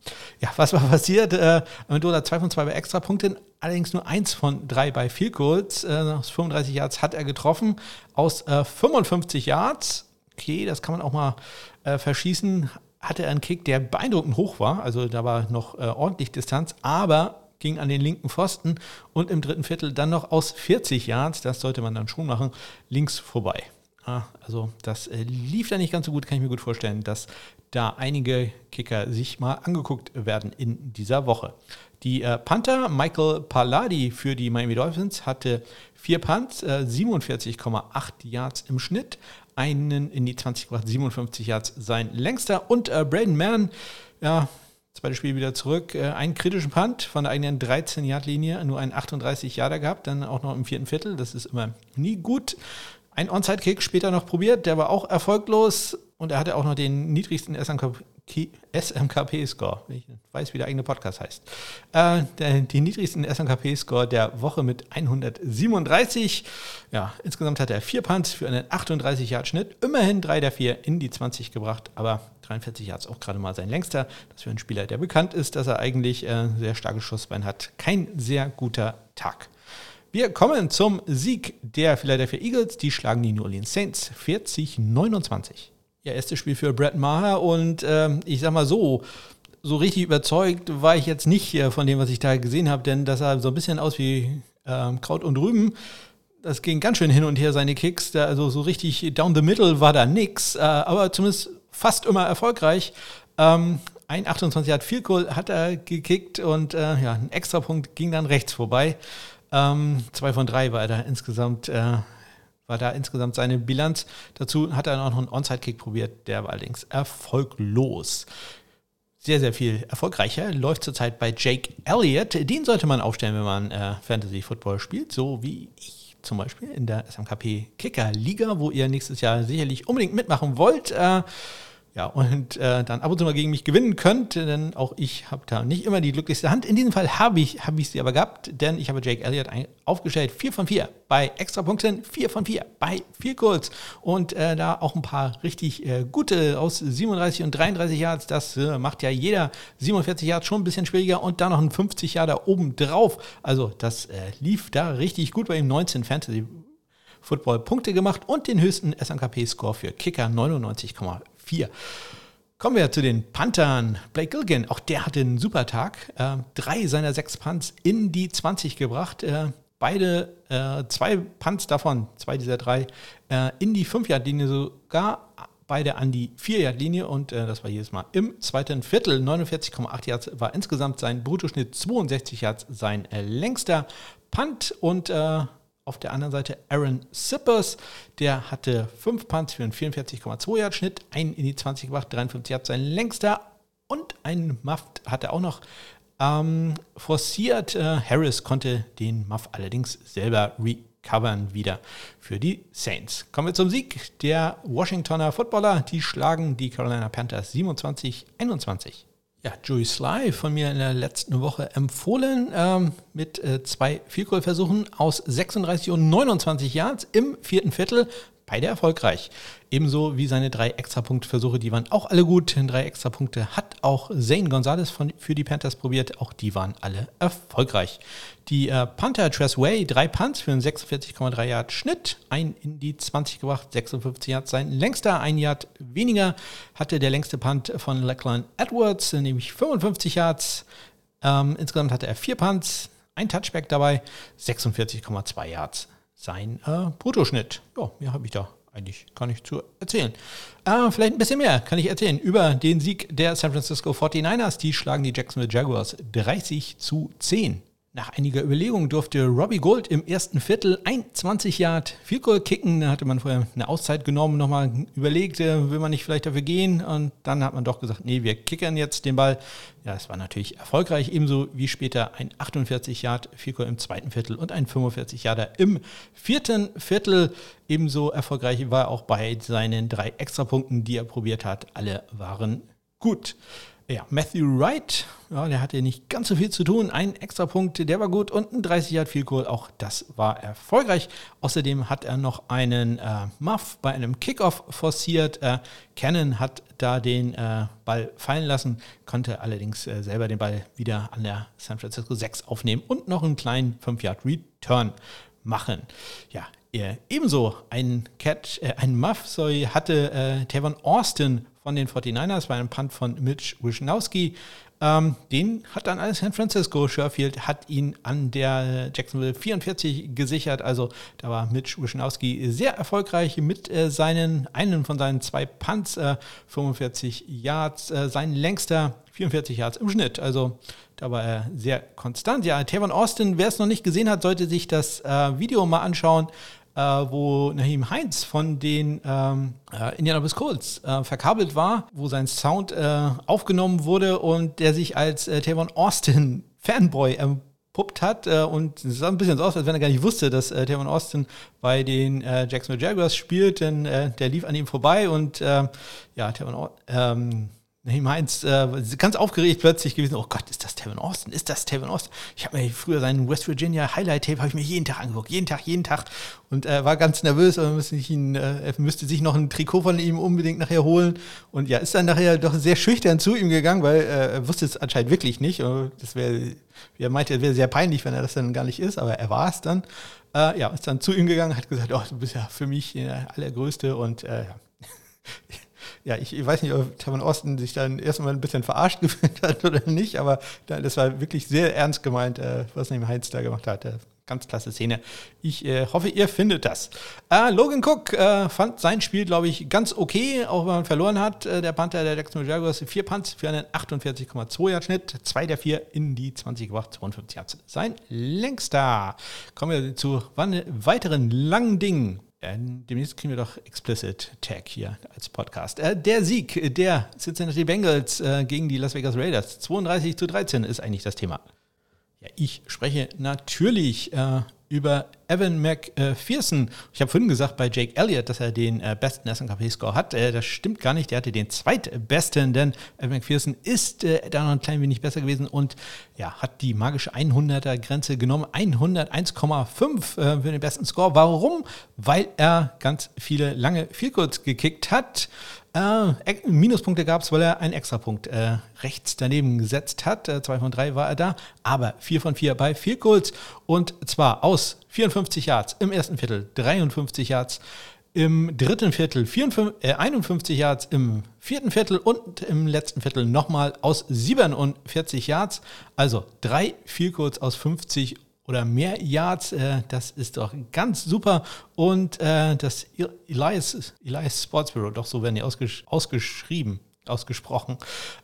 Ja, was war passiert? Äh, Amendola 2 von 2 bei Extrapunkten, allerdings nur 1 von 3 bei Field Goals. Äh, aus 35 Yards hat er getroffen, aus äh, 55 Yards. Okay, das kann man auch mal äh, verschießen. Hatte er einen Kick, der beeindruckend hoch war, also da war noch äh, ordentlich Distanz, aber ging an den linken Pfosten und im dritten Viertel dann noch aus 40 Yards, das sollte man dann schon machen, links vorbei. also das äh, lief da nicht ganz so gut, kann ich mir gut vorstellen, dass da einige Kicker sich mal angeguckt werden in dieser Woche. Die äh, Panther Michael Palladi für die Miami Dolphins hatte vier Punts, äh, 47,8 Yards im Schnitt, einen in die 20 gebracht, 57 Yards sein längster und äh, Braden Mann, ja, Zweites Spiel wieder zurück. Äh, einen kritischen Punt von der eigenen 13-Yard-Linie, nur einen 38 Yarder gehabt, dann auch noch im vierten Viertel. Das ist immer nie gut. Ein Onside-Kick später noch probiert, der war auch erfolglos und er hatte auch noch den niedrigsten SMKP-Score. Ich weiß, wie der eigene Podcast heißt. Äh, den niedrigsten SMKP-Score der Woche mit 137. Ja, insgesamt hat er vier Punts für einen 38-Yard-Schnitt. Immerhin drei der vier in die 20 gebracht, aber 43 Yards auch gerade mal sein längster. Das für einen Spieler, der bekannt ist, dass er eigentlich äh, sehr starkes Schussbein hat. Kein sehr guter Tag. Wir kommen zum Sieg der Philadelphia Eagles. Die schlagen die New Orleans Saints 40-29. Ja, erstes Spiel für Brett Maher und ähm, ich sag mal so, so richtig überzeugt war ich jetzt nicht von dem, was ich da gesehen habe, denn das sah so ein bisschen aus wie ähm, Kraut und Rüben. Das ging ganz schön hin und her, seine Kicks. Da, also so richtig down the middle war da nix, äh, aber zumindest fast immer erfolgreich. Ähm, ein 28 hat viel Goal hat er gekickt und äh, ja, ein Extrapunkt ging dann rechts vorbei. Ähm, zwei von drei war da insgesamt, äh, war da insgesamt seine Bilanz. Dazu hat er noch einen Onside-Kick probiert, der war allerdings erfolglos. Sehr, sehr viel erfolgreicher läuft zurzeit bei Jake Elliott. Den sollte man aufstellen, wenn man äh, Fantasy Football spielt, so wie ich zum Beispiel in der SMKP Kicker Liga, wo ihr nächstes Jahr sicherlich unbedingt mitmachen wollt. Äh, ja, und äh, dann ab und zu mal gegen mich gewinnen könnt, denn auch ich habe da nicht immer die glücklichste Hand. In diesem Fall habe ich, hab ich sie aber gehabt, denn ich habe Jake Elliott aufgestellt. 4 von 4 bei Extrapunkten, 4 von 4 bei 4 Goals und äh, da auch ein paar richtig äh, gute aus 37 und 33 Yards. Das äh, macht ja jeder 47 Yards schon ein bisschen schwieriger und dann noch ein 50 Jahre da oben drauf. Also das äh, lief da richtig gut bei ihm. 19 Fantasy Football Punkte gemacht und den höchsten SNKP-Score für Kicker 99,4. Kommen wir zu den Panthern. Blake Gilligan, auch der hatte einen super Tag. Äh, drei seiner sechs Punts in die 20 gebracht. Äh, beide, äh, zwei Punts davon, zwei dieser drei, äh, in die 5-Yard-Linie sogar. Beide an die 4-Yard-Linie und äh, das war jedes Mal im zweiten Viertel. 49,8 Yards war insgesamt sein Bruttoschnitt, 62 Yards sein äh, längster Punt und auf der anderen Seite Aaron Sippers, der hatte fünf Punts für einen 44,2 Yard Schnitt, einen in die 20 gebracht, 53 Yard sein längster und einen Muff hat er auch noch ähm, forciert. Äh, Harris konnte den Muff allerdings selber recovern wieder für die Saints. Kommen wir zum Sieg der Washingtoner Footballer. Die schlagen die Carolina Panthers 27-21. Ja, Joey Sly von mir in der letzten Woche empfohlen ähm, mit äh, zwei Vielkohlversuchen aus 36 und 29 Yards im vierten Viertel beide erfolgreich. Ebenso wie seine drei Extrapunktversuche, die waren auch alle gut. Drei Extrapunkte hat auch Zane Gonzalez von, für die Panthers probiert, auch die waren alle erfolgreich. Die äh, Panther Tress Way, drei Punts für einen 46,3 Yard Schnitt, ein in die 20 gebracht, 56 Yards sein längster, ein Yard weniger hatte der längste Punt von Lachlan Edwards, nämlich 55 Yards. Ähm, insgesamt hatte er vier Punts, ein Touchback dabei, 46,2 Yards sein äh, Bruttoschnitt. Ja, mehr habe ich da eigentlich gar nicht zu erzählen. Äh, vielleicht ein bisschen mehr kann ich erzählen über den Sieg der San Francisco 49ers. Die schlagen die Jacksonville Jaguars 30 zu 10. Nach einiger Überlegung durfte Robbie Gold im ersten Viertel ein 20 Yard Field Goal kicken. Da hatte man vorher eine Auszeit genommen, nochmal überlegt, äh, will man nicht vielleicht dafür gehen? Und dann hat man doch gesagt, nee, wir kickern jetzt den Ball. Ja, es war natürlich erfolgreich, ebenso wie später ein 48 Yard Field Goal im zweiten Viertel und ein 45 Yarder im vierten Viertel. Ebenso erfolgreich war auch bei seinen drei Extrapunkten, die er probiert hat. Alle waren gut. Ja, Matthew Wright, ja, der hatte nicht ganz so viel zu tun. Ein extra Punkt, der war gut und ein 30 Yard Field Goal, auch das war erfolgreich. Außerdem hat er noch einen äh, Muff bei einem Kickoff forciert. Äh, Cannon hat da den äh, Ball fallen lassen, konnte allerdings äh, selber den Ball wieder an der San Francisco 6 aufnehmen und noch einen kleinen 5 Yard Return machen. Ja, ebenso ein Catch, äh, ein Muff, sorry, hatte äh, Tavon Austin von den 49ers, war ein Punt von Mitch Wisnowski. Ähm, den hat dann alles San Francisco. Sherfield hat ihn an der Jacksonville 44 gesichert. Also da war Mitch Wisnowski sehr erfolgreich mit äh, seinen, einen von seinen zwei Punts, äh, 45 Yards, äh, sein längster 44 Yards im Schnitt. Also da war er sehr konstant. Ja, Tavon Austin, wer es noch nicht gesehen hat, sollte sich das äh, Video mal anschauen äh, wo Naheem Heinz von den ähm, äh, Indianapolis Colts äh, verkabelt war, wo sein Sound äh, aufgenommen wurde und der sich als äh, Tavon Austin *laughs* Fanboy entpuppt hat äh, und es sah ein bisschen so aus, als wenn er gar nicht wusste, dass äh, Tavon Austin bei den äh, Jacksonville Jaguars spielt, denn äh, der lief an ihm vorbei und äh, ja, Tavon ähm, Nee, Heinz, äh, ganz aufgeregt plötzlich gewesen. Oh Gott, ist das Tevin Austin? Ist das Tevin Austin? Ich habe mir früher seinen West Virginia Highlight Tape habe ich mir jeden Tag angeguckt, jeden Tag, jeden Tag und äh, war ganz nervös. Aber müsste ich ihn, äh, er müsste sich noch ein Trikot von ihm unbedingt nachher holen. Und ja, ist dann nachher doch sehr schüchtern zu ihm gegangen, weil äh, er wusste es anscheinend wirklich nicht. Das wäre, er meinte, wäre sehr peinlich, wenn er das dann gar nicht ist. Aber er war es dann. Äh, ja, ist dann zu ihm gegangen, hat gesagt, oh, du bist ja für mich der allergrößte und äh, ja *laughs* ja, ich, ich, weiß nicht, ob Tavon Osten sich dann erstmal ein bisschen verarscht *laughs* gefühlt hat oder nicht, aber das war wirklich sehr ernst gemeint, äh, was neben Heinz da gemacht hat. Ganz klasse Szene. Ich äh, hoffe, ihr findet das. Äh, Logan Cook äh, fand sein Spiel, glaube ich, ganz okay, auch wenn man verloren hat. Äh, der Panther der Jacksonville Jaguars, vier Punts für einen 48,2 Yard Schnitt, zwei der vier in die 20 gebracht, 52 Yards. Sein längster. Kommen wir zu weiteren langen Dingen. Demnächst kriegen wir doch Explicit Tag hier als Podcast. Äh, der Sieg der Cincinnati Bengals äh, gegen die Las Vegas Raiders, 32 zu 13 ist eigentlich das Thema. Ja, ich spreche natürlich äh, über Evan McPherson. Ich habe vorhin gesagt bei Jake Elliott, dass er den äh, besten SNKP-Score hat. Äh, das stimmt gar nicht. Der hatte den zweitbesten, denn Evan McPherson ist äh, da noch ein klein wenig besser gewesen und ja, hat die magische 100er-Grenze genommen. 101,5 äh, für den besten Score. Warum? Weil er ganz viele lange Vielkurz gekickt hat. Äh, Minuspunkte gab es, weil er einen Extrapunkt äh, rechts daneben gesetzt hat. Äh, zwei von drei war er da, aber vier von vier bei vier Goals. Und zwar aus 54 Yards im ersten Viertel, 53 Yards im dritten Viertel, 54, äh, 51 Yards im vierten Viertel und im letzten Viertel nochmal aus 47 Yards. Also drei Goals aus 50 oder mehr Yards. Äh, das ist doch ganz super. Und äh, das Elias, Elias Sports Bureau, doch so werden die ausgesch ausgeschrieben, ausgesprochen,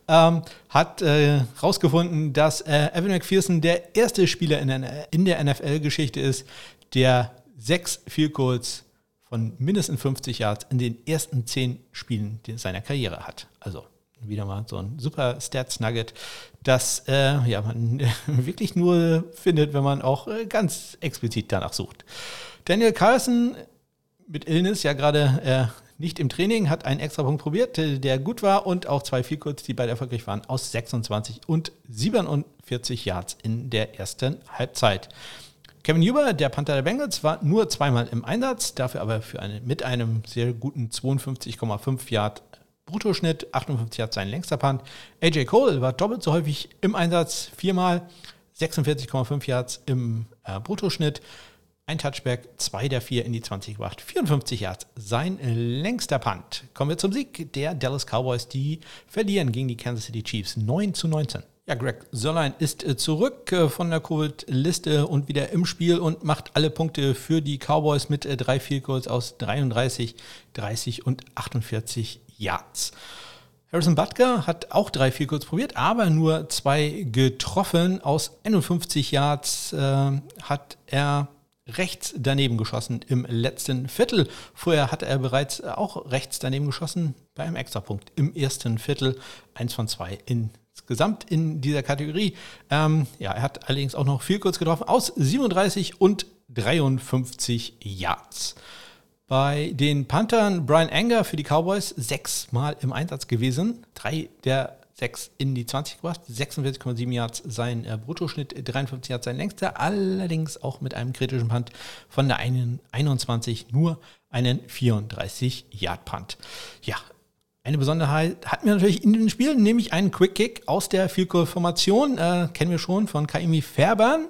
ähm, hat herausgefunden, äh, dass äh, Evan McPherson der erste Spieler in der, in der NFL-Geschichte ist, der sechs Field Goals von mindestens 50 Yards in den ersten zehn Spielen seiner Karriere hat. Also wieder mal so ein super Stats-Nugget, das äh, ja, man *laughs* wirklich nur findet, wenn man auch äh, ganz explizit danach sucht. Daniel Carlson mit Illness ja gerade äh, nicht im Training, hat einen extra Punkt probiert, äh, der gut war und auch zwei Vielkurz, die beide erfolgreich waren, aus 26 und 47 Yards in der ersten Halbzeit. Kevin Huber, der Panther der Bengals, war nur zweimal im Einsatz, dafür aber für eine, mit einem sehr guten 52,5 Yard Bruttoschnitt, 58 Yards sein längster Punt. AJ Cole war doppelt so häufig im Einsatz, viermal, 46,5 Yards im äh, Bruttoschnitt. Ein Touchback, zwei der vier in die 20 gebracht, 54 Yards, sein längster Punt. Kommen wir zum Sieg der Dallas Cowboys, die verlieren gegen die Kansas City Chiefs 9 zu 19. Ja, Greg Sörlein ist äh, zurück äh, von der Covid-Liste und wieder im Spiel und macht alle Punkte für die Cowboys mit äh, drei Field Goals aus 33, 30 und 48 Yards. Harrison Butker hat auch drei viel kurz probiert, aber nur zwei getroffen. Aus 51 Yards äh, hat er rechts daneben geschossen im letzten Viertel. Vorher hatte er bereits auch rechts daneben geschossen bei einem Extrapunkt im ersten Viertel. Eins von zwei insgesamt in dieser Kategorie. Ähm, ja, er hat allerdings auch noch viel kurz getroffen aus 37 und 53 Yards. Bei den Panthern Brian Anger für die Cowboys sechsmal im Einsatz gewesen. Drei der sechs in die 20 gebracht, 46,7 Yards sein äh, Bruttoschnitt, 53 Yards sein längster, allerdings auch mit einem kritischen Punt von der einen 21 nur einen 34 Yard Punt. Ja, eine Besonderheit hatten wir natürlich in den Spielen, nämlich einen Quick Kick aus der Field Goal Formation, äh, kennen wir schon von Kaimi Fairbairn.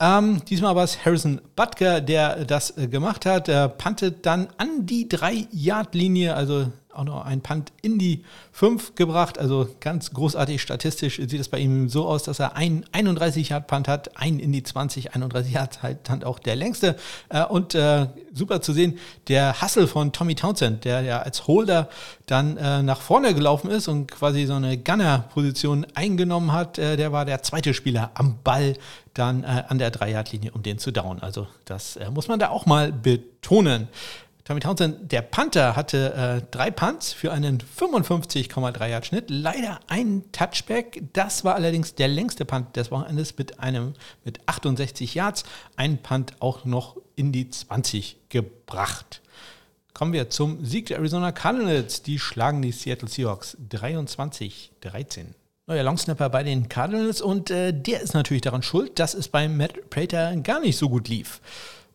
Ähm, diesmal war es Harrison Butker, der das äh, gemacht hat. Er puntet dann an die 3-Yard-Linie, also auch noch ein Punt in die 5 gebracht. Also ganz großartig statistisch sieht es bei ihm so aus, dass er einen 31 Yard Punt hat, einen in die 20, 31 Yard halt auch der längste. Äh, und äh, super zu sehen, der Hustle von Tommy Townsend, der ja als Holder dann äh, nach vorne gelaufen ist und quasi so eine Gunner-Position eingenommen hat, äh, der war der zweite Spieler am Ball dann äh, an der 3-Yard-Linie, um den zu down. Also das äh, muss man da auch mal betonen. Tommy Townsend, der Panther, hatte äh, drei Punts für einen 55,3 Yard Schnitt. Leider ein Touchback. Das war allerdings der längste Punt des Wochenendes mit einem mit 68 Yards. Ein Punt auch noch in die 20 gebracht. Kommen wir zum Sieg der Arizona Cardinals. Die schlagen die Seattle Seahawks 23-13 neuer Longsnapper bei den Cardinals und äh, der ist natürlich daran schuld, dass es beim Matt Prater gar nicht so gut lief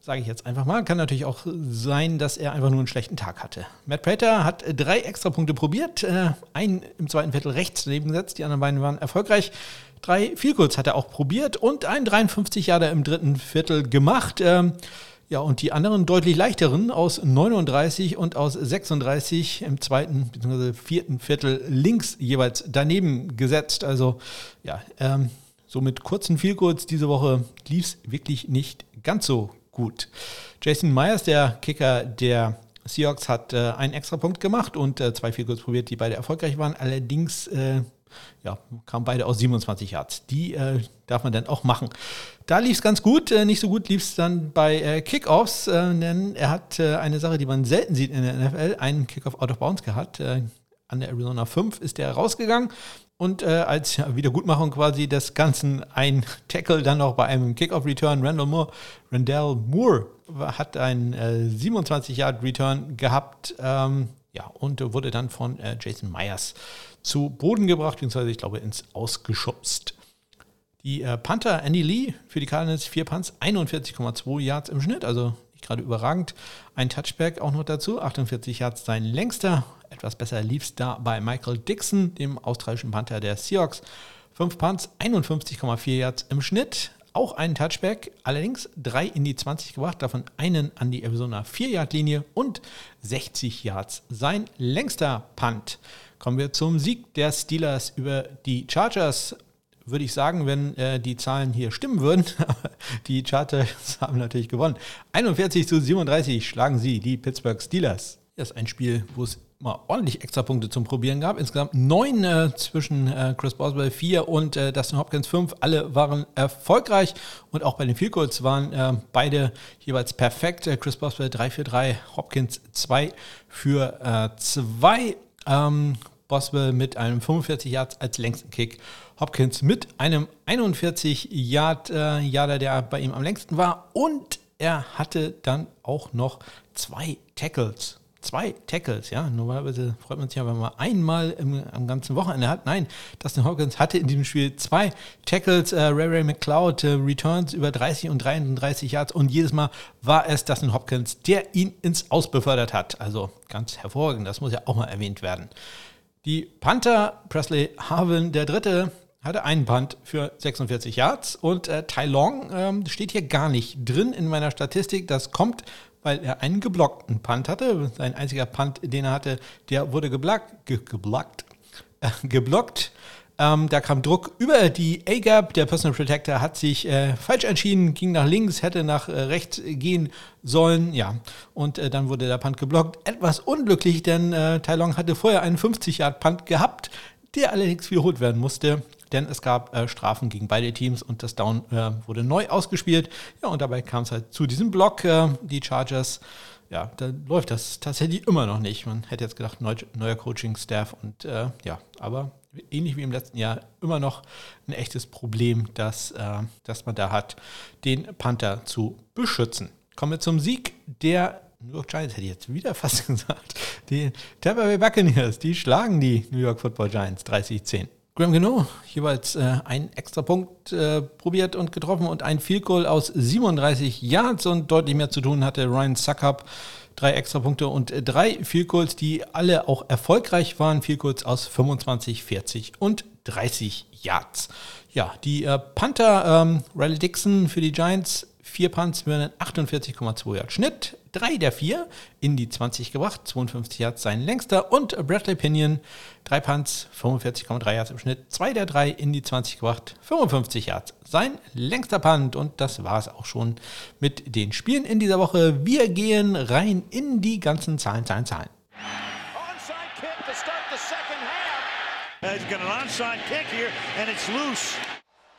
sage ich jetzt einfach mal. Kann natürlich auch sein, dass er einfach nur einen schlechten Tag hatte. Matt Prater hat drei extra Punkte probiert, äh, einen im zweiten Viertel rechts daneben gesetzt, die anderen beiden waren erfolgreich. Drei Vielkurz hat er auch probiert und einen 53 Jahre im dritten Viertel gemacht. Ähm, ja, und die anderen deutlich leichteren aus 39 und aus 36 im zweiten bzw. vierten Viertel links jeweils daneben gesetzt. Also ja, ähm, so mit kurzen Vielkurz diese Woche lief es wirklich nicht ganz so gut. Jason Myers, der Kicker der Seahawks, hat äh, einen extra Punkt gemacht und äh, zwei Field probiert, die beide erfolgreich waren. Allerdings äh, ja, kamen beide aus 27 Yards. Die äh, darf man dann auch machen. Da lief es ganz gut. Äh, nicht so gut lief es dann bei äh, Kickoffs, denn er hat eine Sache, die man selten sieht in der NFL, einen Kickoff out of bounds gehabt. an der Arizona 5 ist er rausgegangen Und äh, als Wiedergutmachung quasi des Ganzen ein Tackle dann noch bei einem Kickoff-Return. Randall Moore, Randall Moore hat einen äh, 27-Yard-Return gehabt ähm, ja, und wurde dann von äh, Jason Myers zu Boden gebracht, beziehungsweise ich glaube ins Ausgeschubst. Die äh, Panther Andy Lee für die Cardinals, vier Punts, 41,2 Yards im Schnitt, also nicht gerade überragend. Ein Touchback auch noch dazu, 48 Yards sein längster. Etwas besser lief es da bei Michael Dixon, dem australischen Panther der Seahawks. Fünf Punts, 51,4 Yards im Schnitt. Auch einen Touchback, allerdings drei in die 20 gebracht, davon einen an die Arizona 4-Yard-Linie und 60 Yards. Sein längster Punt. Kommen wir zum Sieg der Steelers über die Chargers würde ich sagen, wenn äh, die Zahlen hier stimmen würden, *laughs* die Chargers haben natürlich gewonnen. 41 zu 37 schlagen sie die Pittsburgh Steelers. Das ist ein Spiel, wo es mal ordentlich extra Punkte zum Probieren gab. Insgesamt neun äh, zwischen äh, Chris Boswell vier und äh, Dustin Hopkins fünf. Alle waren erfolgreich und auch bei den Field Goals waren äh, beide jeweils perfekt. Äh, Chris Boswell 3 für 3, Hopkins 2 für 2. Äh, ähm, Boswell mit einem 45 Yards als längsten Kick. Hopkins mit einem 41 Yard äh, Yarder, der bei ihm am längsten war. Und er hatte dann auch noch zwei Tackles. Zwei Tackles, ja. Normalerweise freut man sich ja, wenn man einmal im, am ganzen Wochenende hat. Nein, Dustin Hopkins hatte in diesem Spiel zwei Tackles. Äh, Ray Ray McLeod äh, Returns über 30 und 33 Yards und jedes Mal war es Dustin Hopkins, der ihn ins Aus befördert hat. Also ganz hervorragend, das muss ja auch mal erwähnt werden. Die Panther, Presley Harvin, der dritte, hatte einen Punt für 46 Yards und äh, Tai Long ähm, steht hier gar nicht drin in meiner Statistik. Das kommt, weil er einen geblockten Punt hatte. Sein einziger Punt, den er hatte, der wurde geblockt. Ge geblockt. *laughs* Äh, geblockt. Ähm, da kam Druck über die A-Gap. Der Personal Protector hat sich äh, falsch entschieden, ging nach links, hätte nach äh, rechts gehen sollen. Ja, und äh, dann wurde der Punt geblockt. Etwas unglücklich, denn äh, Tai Long hatte vorher einen 50-Yard-Punt gehabt, der allerdings wiederholt werden musste, denn es gab äh, Strafen gegen beide Teams und das Down äh, wurde neu ausgespielt. Ja, und dabei kam es halt zu diesem Block. Äh, die Chargers ja, da läuft das tatsächlich immer noch nicht. Man hätte jetzt gedacht, neu, neuer Coaching-Staff und äh, ja, aber ähnlich wie im letzten Jahr immer noch ein echtes Problem, dass, äh, dass man da hat, den Panther zu beschützen. Kommen wir zum Sieg der New York Giants, hätte ich jetzt wieder *laughs* fast gesagt. Die Tampa Bay Buccaneers, die schlagen die New York Football Giants 30-10. Graham Geno jeweils äh, einen extra Punkt äh, probiert und getroffen und ein Field Goal aus 37 Yards und deutlich mehr zu tun hatte Ryan Suckup drei Extrapunkte und drei Field die alle auch erfolgreich waren. Field aus 25, 40 und 30 Yards. Ja, die äh, Panther ähm, Riley Dixon für die Giants, vier Punts einen 48,2 Yard Schnitt, drei der vier in die 20 gebracht, 52 Yards sein längster und Bradley Pinion, drei Punts, 45,3 Yards im Schnitt, zwei der drei in die 20 gebracht, 55 Yards sein längster Punt und das war es auch schon mit den Spielen in dieser Woche. Wir gehen rein in die ganzen Zahlen, Zahlen, Zahlen. He's got an onside kick here, and it's loose.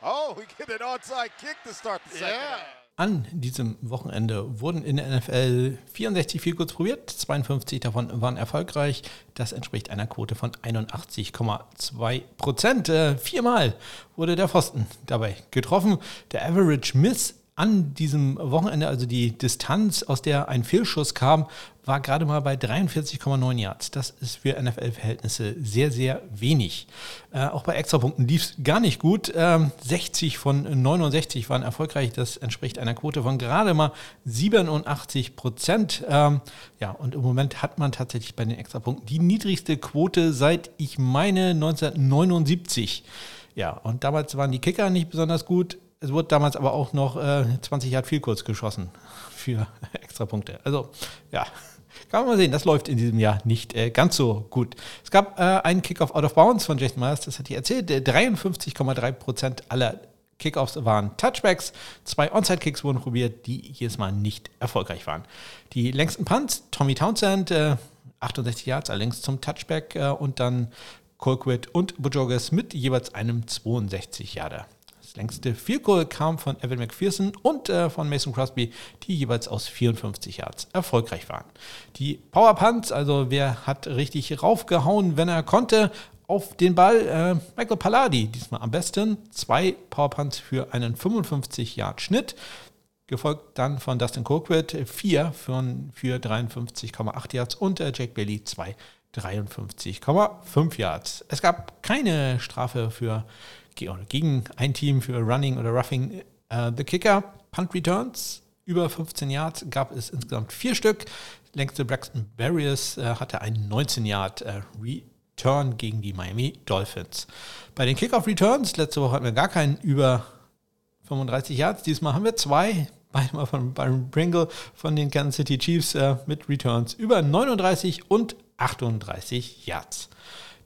Oh, we get an onside kick to start the second yeah. An diesem Wochenende wurden in der NFL 64 viel kurz probiert, 52 davon waren erfolgreich. Das entspricht einer Quote von 81,2 Prozent. Äh, viermal wurde der Pfosten dabei getroffen. Der Average Miss an diesem Wochenende, also die Distanz, aus der ein Fehlschuss kam, war gerade mal bei 43,9 Yards. Das ist für NFL-Verhältnisse sehr, sehr wenig. Äh, auch bei Extrapunkten lief es gar nicht gut. Ähm, 60 von 69 waren erfolgreich. Das entspricht einer Quote von gerade mal 87 Prozent. Ähm, ja, und im Moment hat man tatsächlich bei den Extrapunkten die niedrigste Quote seit, ich meine, 1979. Ja, und damals waren die Kicker nicht besonders gut es wurde damals aber auch noch äh, 20 Yard viel kurz geschossen für *laughs* extra Punkte. Also ja, kann man mal sehen, das läuft in diesem Jahr nicht äh, ganz so gut. Es gab äh, einen Kickoff out of bounds von Jason Myers, das hat ich erzählt. 53,3 Prozent aller Kickoffs waren Touchbacks. Zwei Onside-Kicks wurden probiert, die jedes Mal nicht erfolgreich waren. Die längsten Punts, Tommy Townsend, 68 äh, Yards, allerdings zum Touchback äh, und dann Colquitt und Bujogas mit jeweils einem 62 Yarder längste Field Goal kam von Evan McPherson und äh, von Mason Crosby, die jeweils aus 54 Yards erfolgreich waren. Die Power Punts, also wer hat richtig raufgehauen, wenn er konnte, auf den Ball. Äh, Michael Palladi, diesmal am besten. Zwei Powerpunts für einen 55-Yard-Schnitt. Gefolgt dann von Dustin Colquitt, vier von, für 53,8 Yards und äh, Jake Bailey, zwei 53,5 Yards. Es gab keine Strafe für gegen ein Team für Running oder Roughing uh, the Kicker. Punt Returns über 15 Yards gab es insgesamt vier Stück. Längste Braxton Barriers äh, hatte einen 19 Yard äh, Return gegen die Miami Dolphins. Bei den Kickoff Returns, letzte Woche hatten wir gar keinen über 35 Yards. Diesmal haben wir zwei. Einmal von Byron Pringle von den Kansas City Chiefs äh, mit Returns über 39 und 38 Yards.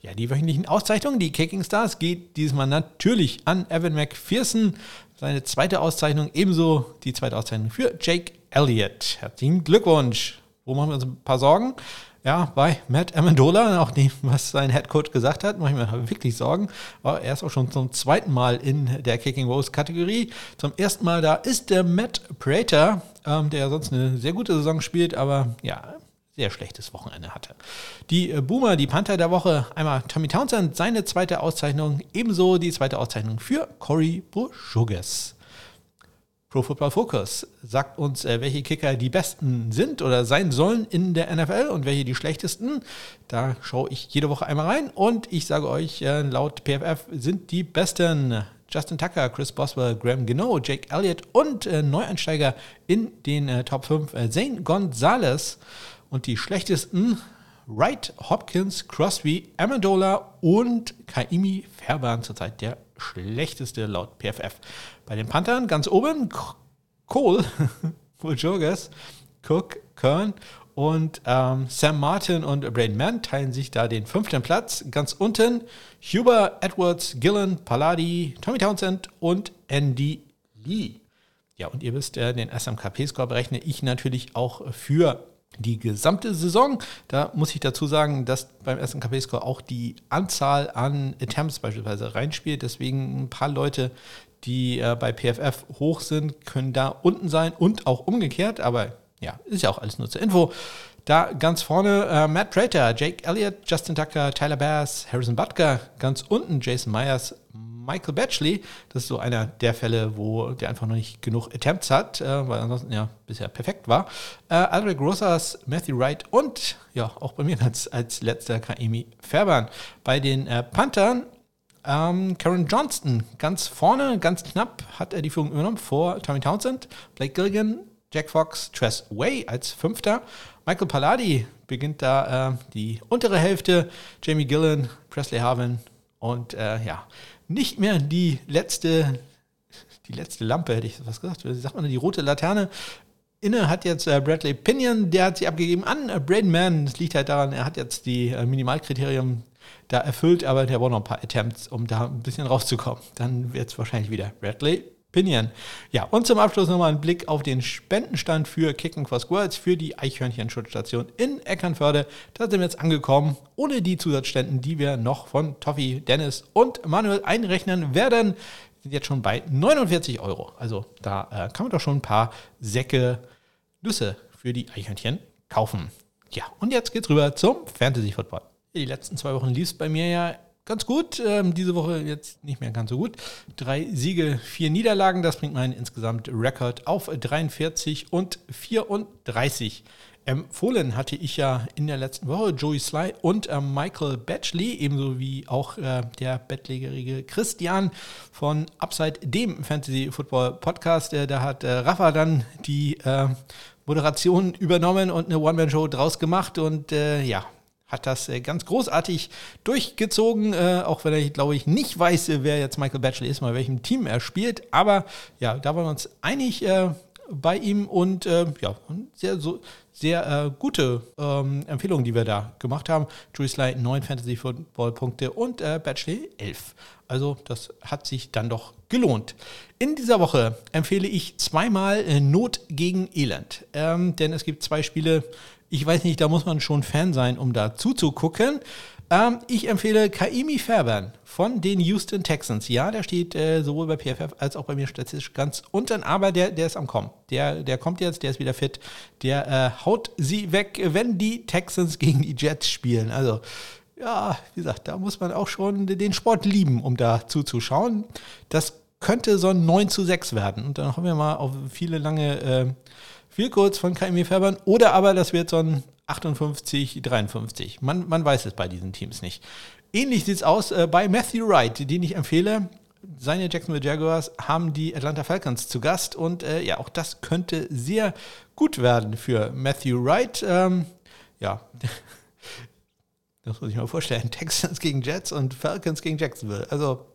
Ja, die wöchentlichen Auszeichnungen, die Kicking Stars, geht diesmal natürlich an Evan McPherson. Seine zweite Auszeichnung, ebenso die zweite Auszeichnung für Jake Elliott. Herzlichen Glückwunsch. Wo machen wir uns ein paar Sorgen? Ja, bei Matt Amendola, auch dem, was sein Headcoach gesagt hat, mache ich mir wirklich Sorgen. Aber er ist auch schon zum zweiten Mal in der Kicking Rose Kategorie. Zum ersten Mal da ist der Matt Prater, ähm, der sonst eine sehr gute Saison spielt, aber ja, sehr schlechtes Wochenende hatte. Die äh, Boomer, die Panther der Woche, einmal Tommy Townsend, seine zweite Auszeichnung, ebenso die zweite Auszeichnung für Cory Bushugas. Pro Football Focus sagt uns, äh, welche Kicker die besten sind oder sein sollen in der NFL und welche die schlechtesten. Da schaue ich jede Woche einmal rein und ich sage euch, äh, laut PFF sind die besten Justin Tucker, Chris Boswell, Graham Gino, Jake Elliott und Neueinsteiger in den Top 5 Zane Gonzalez. Und die schlechtesten Wright, Hopkins, Crosby, Amendola und Kaimi Fairbairn zurzeit der schlechteste laut PFF. Bei den Panthern ganz oben Cole, *laughs* Joggers, Cook, Kern und ähm, Sam Martin und Braden Mann teilen sich da den fünften Platz. Ganz unten Huber, Edwards, Gillen, Palladi, Tommy Townsend und Andy Lee. Ja, und ihr wisst, äh, den SMKP-Score berechne ich natürlich auch für die gesamte Saison. Da muss ich dazu sagen, dass beim ersten KP-Score auch die Anzahl an Attempts beispielsweise reinspielt. Deswegen ein paar Leute, die äh, bei PFF hoch sind, können da unten sein und auch umgekehrt. Aber ja, ist ja auch alles nur zur Info. Da ganz vorne äh, Matt Prater, Jake Elliott, Justin Tucker, Tyler Bass, Harrison Butker. Ganz unten Jason Myers, Michael Batchley. Das ist so einer der Fälle, wo der einfach noch nicht genug Attempts hat, äh, weil ansonsten ja bisher perfekt war. Äh, Aldrich Rosas, Matthew Wright und ja, auch bei mir ganz als letzter Kaimi Fairbairn. Bei den äh, Panthern ähm, Karen Johnston ganz vorne, ganz knapp hat er die Führung übernommen vor Tommy Townsend, Blake Gilligan, Jack Fox, Tress Way als Fünfter. Michael Palladi beginnt da äh, die untere Hälfte. Jamie Gillen, Presley Harvin und äh, ja, nicht mehr die letzte, die letzte Lampe, hätte ich was gesagt, sagt man, die rote Laterne. Inne hat jetzt äh, Bradley Pinion, der hat sie abgegeben an äh, Braden Mann. Das liegt halt daran, er hat jetzt die äh, Minimalkriterien da erfüllt, aber der braucht noch ein paar Attempts, um da ein bisschen rauszukommen. Dann wird es wahrscheinlich wieder Bradley Pinion. Ja, und zum Abschluss nochmal ein Blick auf den Spendenstand für Kicken for Squirrels für die Eichhörnchen-Schutzstation in Eckernförde. Da sind wir jetzt angekommen, ohne die Zusatzständen, die wir noch von Toffi, Dennis und Manuel einrechnen werden. Sind jetzt schon bei 49 Euro. Also da äh, kann man doch schon ein paar Säcke Nüsse für die Eichhörnchen kaufen. Ja, und jetzt geht's rüber zum Fantasy Football. Die letzten zwei Wochen lief es bei mir ja ganz gut. Ähm, diese Woche jetzt nicht mehr ganz so gut. Drei Siege, vier Niederlagen. Das bringt meinen insgesamt Rekord auf 43 und 34. Empfohlen hatte ich ja in der letzten Woche Joey Sly und äh, Michael Batchley, ebenso wie auch äh, der bettlägerige Christian von Upside, dem Fantasy Football Podcast. Äh, da hat äh, Rafa dann die äh, Moderation übernommen und eine One-Man-Show draus gemacht und äh, ja, hat das äh, ganz großartig durchgezogen, äh, auch wenn er, glaube ich, nicht weiß, äh, wer jetzt Michael Batchelor ist, mal welchem Team er spielt. Aber ja, da waren wir uns einig bei ihm und ja, sehr, so, sehr gute ähm, Empfehlungen, die wir da gemacht haben. Julius Sly 9 Fantasy Football Punkte und Batchelor 11. Also das hat sich dann doch gelohnt. In dieser Woche empfehle ich zweimal Not gegen Elend, ähm, denn es gibt zwei Spiele, ich weiß nicht, da muss man schon Fan sein, um da zuzugucken. Ähm, ich empfehle Kaimi Fairbairn von den Houston Texans. Ja, der steht äh, sowohl bei PFF als auch bei mir statistisch ganz unten, aber der, der ist am Kommen. Der, der kommt jetzt, der ist wieder fit. Der äh, haut sie weg, wenn die Texans gegen die Jets spielen. Also ja, wie gesagt, da muss man auch schon den Sport lieben, um da zuzuschauen. Das könnte so ein 9 zu 6 werden. Und dann hoffen wir mal auf viele lange äh, Vielkurz von KMW Färbern. Oder aber das wird so ein 58, 53. Man, man weiß es bei diesen Teams nicht. Ähnlich sieht es aus äh, bei Matthew Wright, den ich empfehle. Seine Jacksonville Jaguars haben die Atlanta Falcons zu Gast und äh, ja, auch das könnte sehr gut werden für Matthew Wright. Ähm, ja, *laughs* das muss ich mal vorstellen. Texans gegen Jets und Falcons gegen Jacksonville. Also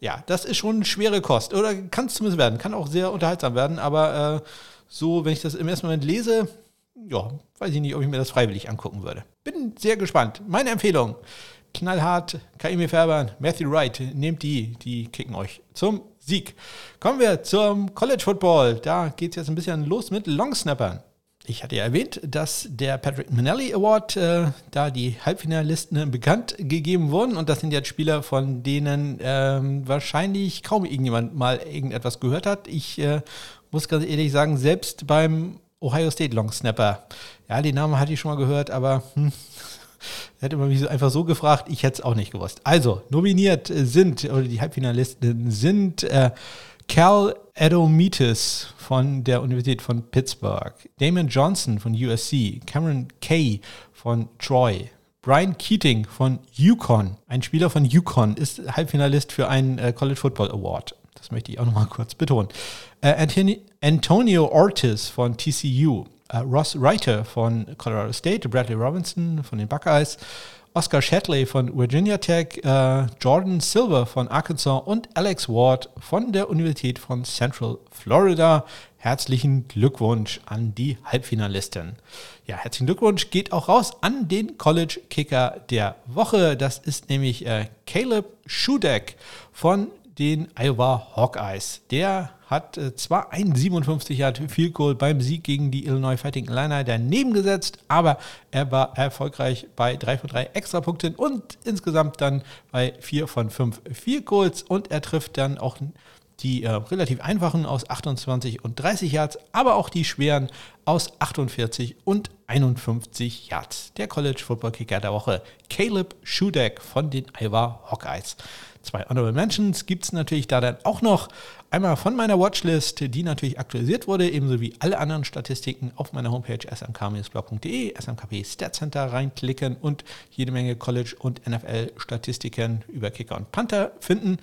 ja, das ist schon schwere Kost. Oder kann es zumindest werden. Kann auch sehr unterhaltsam werden. Aber äh, so, wenn ich das im ersten Moment lese, ja, weiß ich nicht, ob ich mir das freiwillig angucken würde. Bin sehr gespannt. Meine Empfehlung: knallhart, Kaimi Färbern, Matthew Wright, nehmt die, die kicken euch zum Sieg. Kommen wir zum College Football. Da geht es jetzt ein bisschen los mit Longsnappern. Ich hatte ja erwähnt, dass der Patrick Minnelli Award, äh, da die Halbfinalisten bekannt gegeben wurden und das sind jetzt Spieler, von denen ähm, wahrscheinlich kaum irgendjemand mal irgendetwas gehört hat. Ich äh, muss ganz ehrlich sagen, selbst beim Ohio State Long Snapper, ja, die Namen hatte ich schon mal gehört, aber hm, *laughs* hat immer mich so einfach so gefragt, ich hätte es auch nicht gewusst. Also, nominiert sind, oder die Halbfinalisten sind äh, Cal Adomitis von der Universität von Pittsburgh, Damon Johnson von USC, Cameron Kay von Troy, Brian Keating von Yukon, ein Spieler von Yukon, ist Halbfinalist für einen äh, College Football Award. Das möchte ich auch nochmal kurz betonen. Äh, Antonio Ortiz von TCU, äh, Ross Reiter von Colorado State, Bradley Robinson von den Buckeyes, Oscar Shatley von Virginia Tech, äh, Jordan Silver von Arkansas und Alex Ward von der Universität von Central Florida. Herzlichen Glückwunsch an die Halbfinalisten. Ja, herzlichen Glückwunsch geht auch raus an den College Kicker der Woche. Das ist nämlich Caleb Schudeck von den Iowa Hawkeyes. Der hat äh, zwar ein 57 Yard Field Goal beim Sieg gegen die Illinois Fighting Illini daneben gesetzt, aber er war erfolgreich bei 3 von 3 Extrapunkten und insgesamt dann bei 4 von 5 Field Goals und er trifft dann auch die äh, relativ einfachen aus 28 und 30 Yards, aber auch die schweren aus 48 und 51 Yards. Der College Football Kicker der Woche, Caleb Schudeck von den Iowa Hawkeyes. Zwei Honorable Mentions gibt es natürlich da dann auch noch. Einmal von meiner Watchlist, die natürlich aktualisiert wurde, ebenso wie alle anderen Statistiken auf meiner Homepage smk-blog.de, smkp Stat reinklicken und jede Menge College- und NFL-Statistiken über Kicker und Panther finden.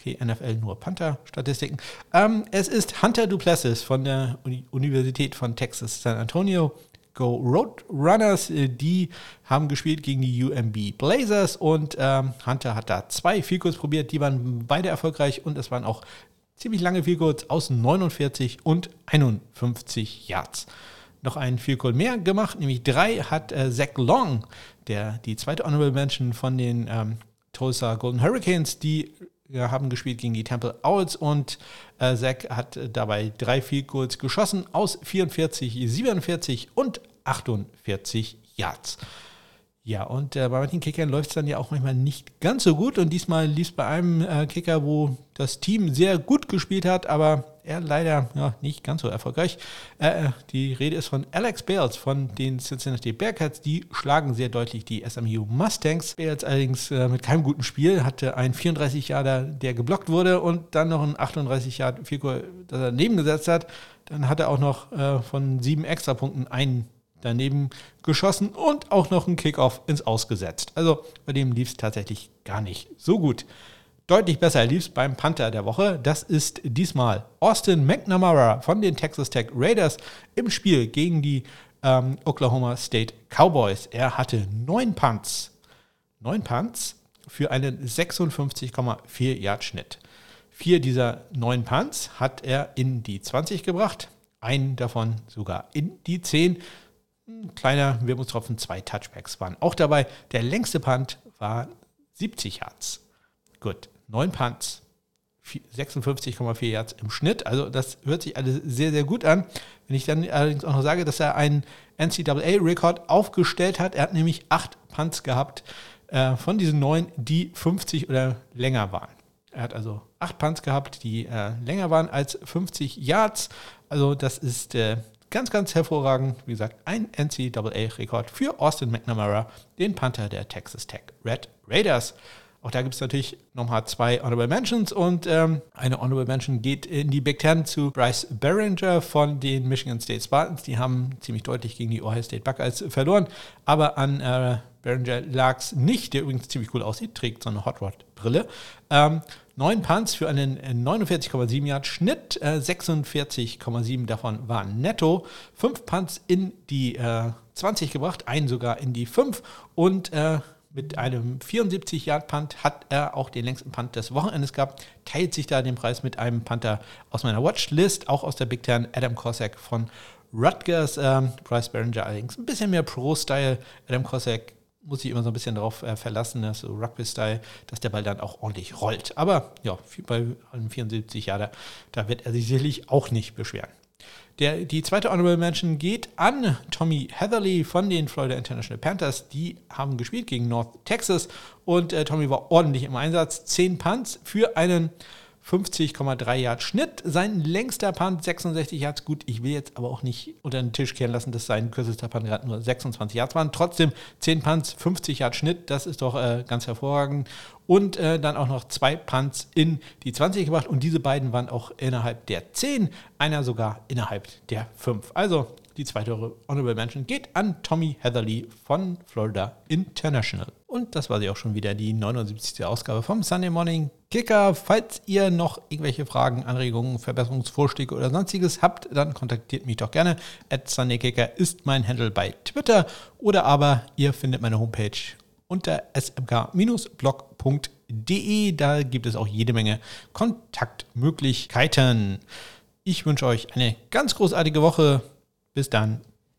Okay, NFL nur Panther-Statistiken. Ähm, es ist Hunter Duplessis von der Uni Universität von Texas San Antonio. Go Roadrunners, äh, die haben gespielt gegen die UMB Blazers und ähm, Hunter hat da zwei Vielkurs probiert, die waren beide erfolgreich und es waren auch ziemlich lange Vielkurs aus 49 und 51 Yards. Noch ein Vielkurs mehr gemacht, nämlich drei hat äh, Zach Long, der die zweite Honorable Mention von den ähm, Tulsa Golden Hurricanes, die haben gespielt gegen die Temple Owls und äh, Zach hat dabei drei Field Goals geschossen aus 44, 47 und 48 Yards. Ja, und äh, bei manchen Kickern läuft es dann ja auch manchmal nicht ganz so gut. Und diesmal lief es bei einem äh, Kicker, wo das Team sehr gut gespielt hat, aber er leider ja, nicht ganz so erfolgreich. Äh, äh die Rede ist von Alex Bales von den Cincinnati Bearcats. Die schlagen sehr deutlich die SMU Mustangs. Bales allerdings äh, mit keinem guten Spiel, hatte einen 34 Jahre, der geblockt wurde und dann noch einen 38 Jahre Figur, das er daneben gesetzt hat. Dann hat er auch noch äh, von sieben Extrapunkten einen daneben geschossen und auch noch einen Kickoff ins Ausgesetzt. Also bei dem lief es tatsächlich gar nicht so gut. Deutlich besser lief es beim Panther der Woche. Das ist diesmal Austin McNamara von den Texas Tech Raiders im Spiel gegen die ähm, Oklahoma State Cowboys. Er hatte neun Punts. Neun Punts für einen 56,4 Yard Schnitt. Vier dieser neun Punts hat er in die 20 gebracht, einen davon sogar in die 10 kleiner Wermutstropfen, zwei Touchbacks waren auch dabei. Der längste Punt war 70 Yards. Gut, neun Punts, 56,4 Yards im Schnitt. Also das hört sich alles sehr, sehr gut an. Wenn ich dann allerdings auch noch sage, dass er einen NCAA-Rekord aufgestellt hat, er hat nämlich acht Punts gehabt äh, von diesen neun, die 50 oder länger waren. Er hat also acht Punts gehabt, die äh, länger waren als 50 Yards. Also das ist äh, ganz, ganz hervorragend. Wie gesagt, ein NCAA-Rekord für Austin McNamara, den Panther der Texas Tech Red Raiders. Auch da gibt es natürlich nochmal zwei Honorable Mentions und ähm, eine Honorable Mention geht in die Big Ten zu Bryce Behringer von den Michigan State Spartans. Die haben ziemlich deutlich gegen die Ohio State Buckeyes verloren, aber an äh, Behringer lag es nicht, der übrigens ziemlich cool aussieht, trägt so eine Hot Rod Brille. Ähm, Neun Punts für einen 49,7 Yard Schnitt, äh, 46,7 davon waren netto. Fünf Punts in die äh, 20 gebracht, einen sogar in die 5 und äh, mit einem 74 Yard Punt hat er auch den längsten Punt des Wochenendes gehabt, teilt sich da den Preis mit einem Panther aus meiner Watchlist, auch aus der Big Ten, Adam Cossack von Rutgers, ähm, Bryce Behringer allerdings ein bisschen mehr Pro-Style. Adam Cossack muss sich immer so ein bisschen darauf äh, verlassen, dass so Rugby-Style, dass der Ball dann auch ordentlich rollt. Aber ja, bei einem 74 Jahre, da, da wird er sich sicherlich auch nicht beschweren. Der, die zweite Honorable Mention geht an Tommy Heatherly von den Florida International Panthers. Die haben gespielt gegen North Texas und äh, Tommy war ordentlich im Einsatz. Zehn Punts für einen 50,3 Yard Schnitt. Sein längster Punt 66 Yards. Gut, ich will jetzt aber auch nicht unter den Tisch kehren lassen, dass sein kürzester Punt gerade nur 26 Yards waren. Trotzdem 10 Punts, 50 Yard Schnitt. Das ist doch äh, ganz hervorragend. Und äh, dann auch noch zwei Punts in die 20 gebracht. Und diese beiden waren auch innerhalb der 10. Einer sogar innerhalb der 5. Also die zweite Honorable Mention geht an Tommy Heatherly von Florida International. Und das war sie auch schon wieder, die 79. Ausgabe vom Sunday Morning Kicker. Falls ihr noch irgendwelche Fragen, Anregungen, Verbesserungsvorschläge oder sonstiges habt, dann kontaktiert mich doch gerne. At Sunday Kicker ist mein Handle bei Twitter oder aber ihr findet meine Homepage unter smk-blog.de. Da gibt es auch jede Menge Kontaktmöglichkeiten. Ich wünsche euch eine ganz großartige Woche. Bis dann.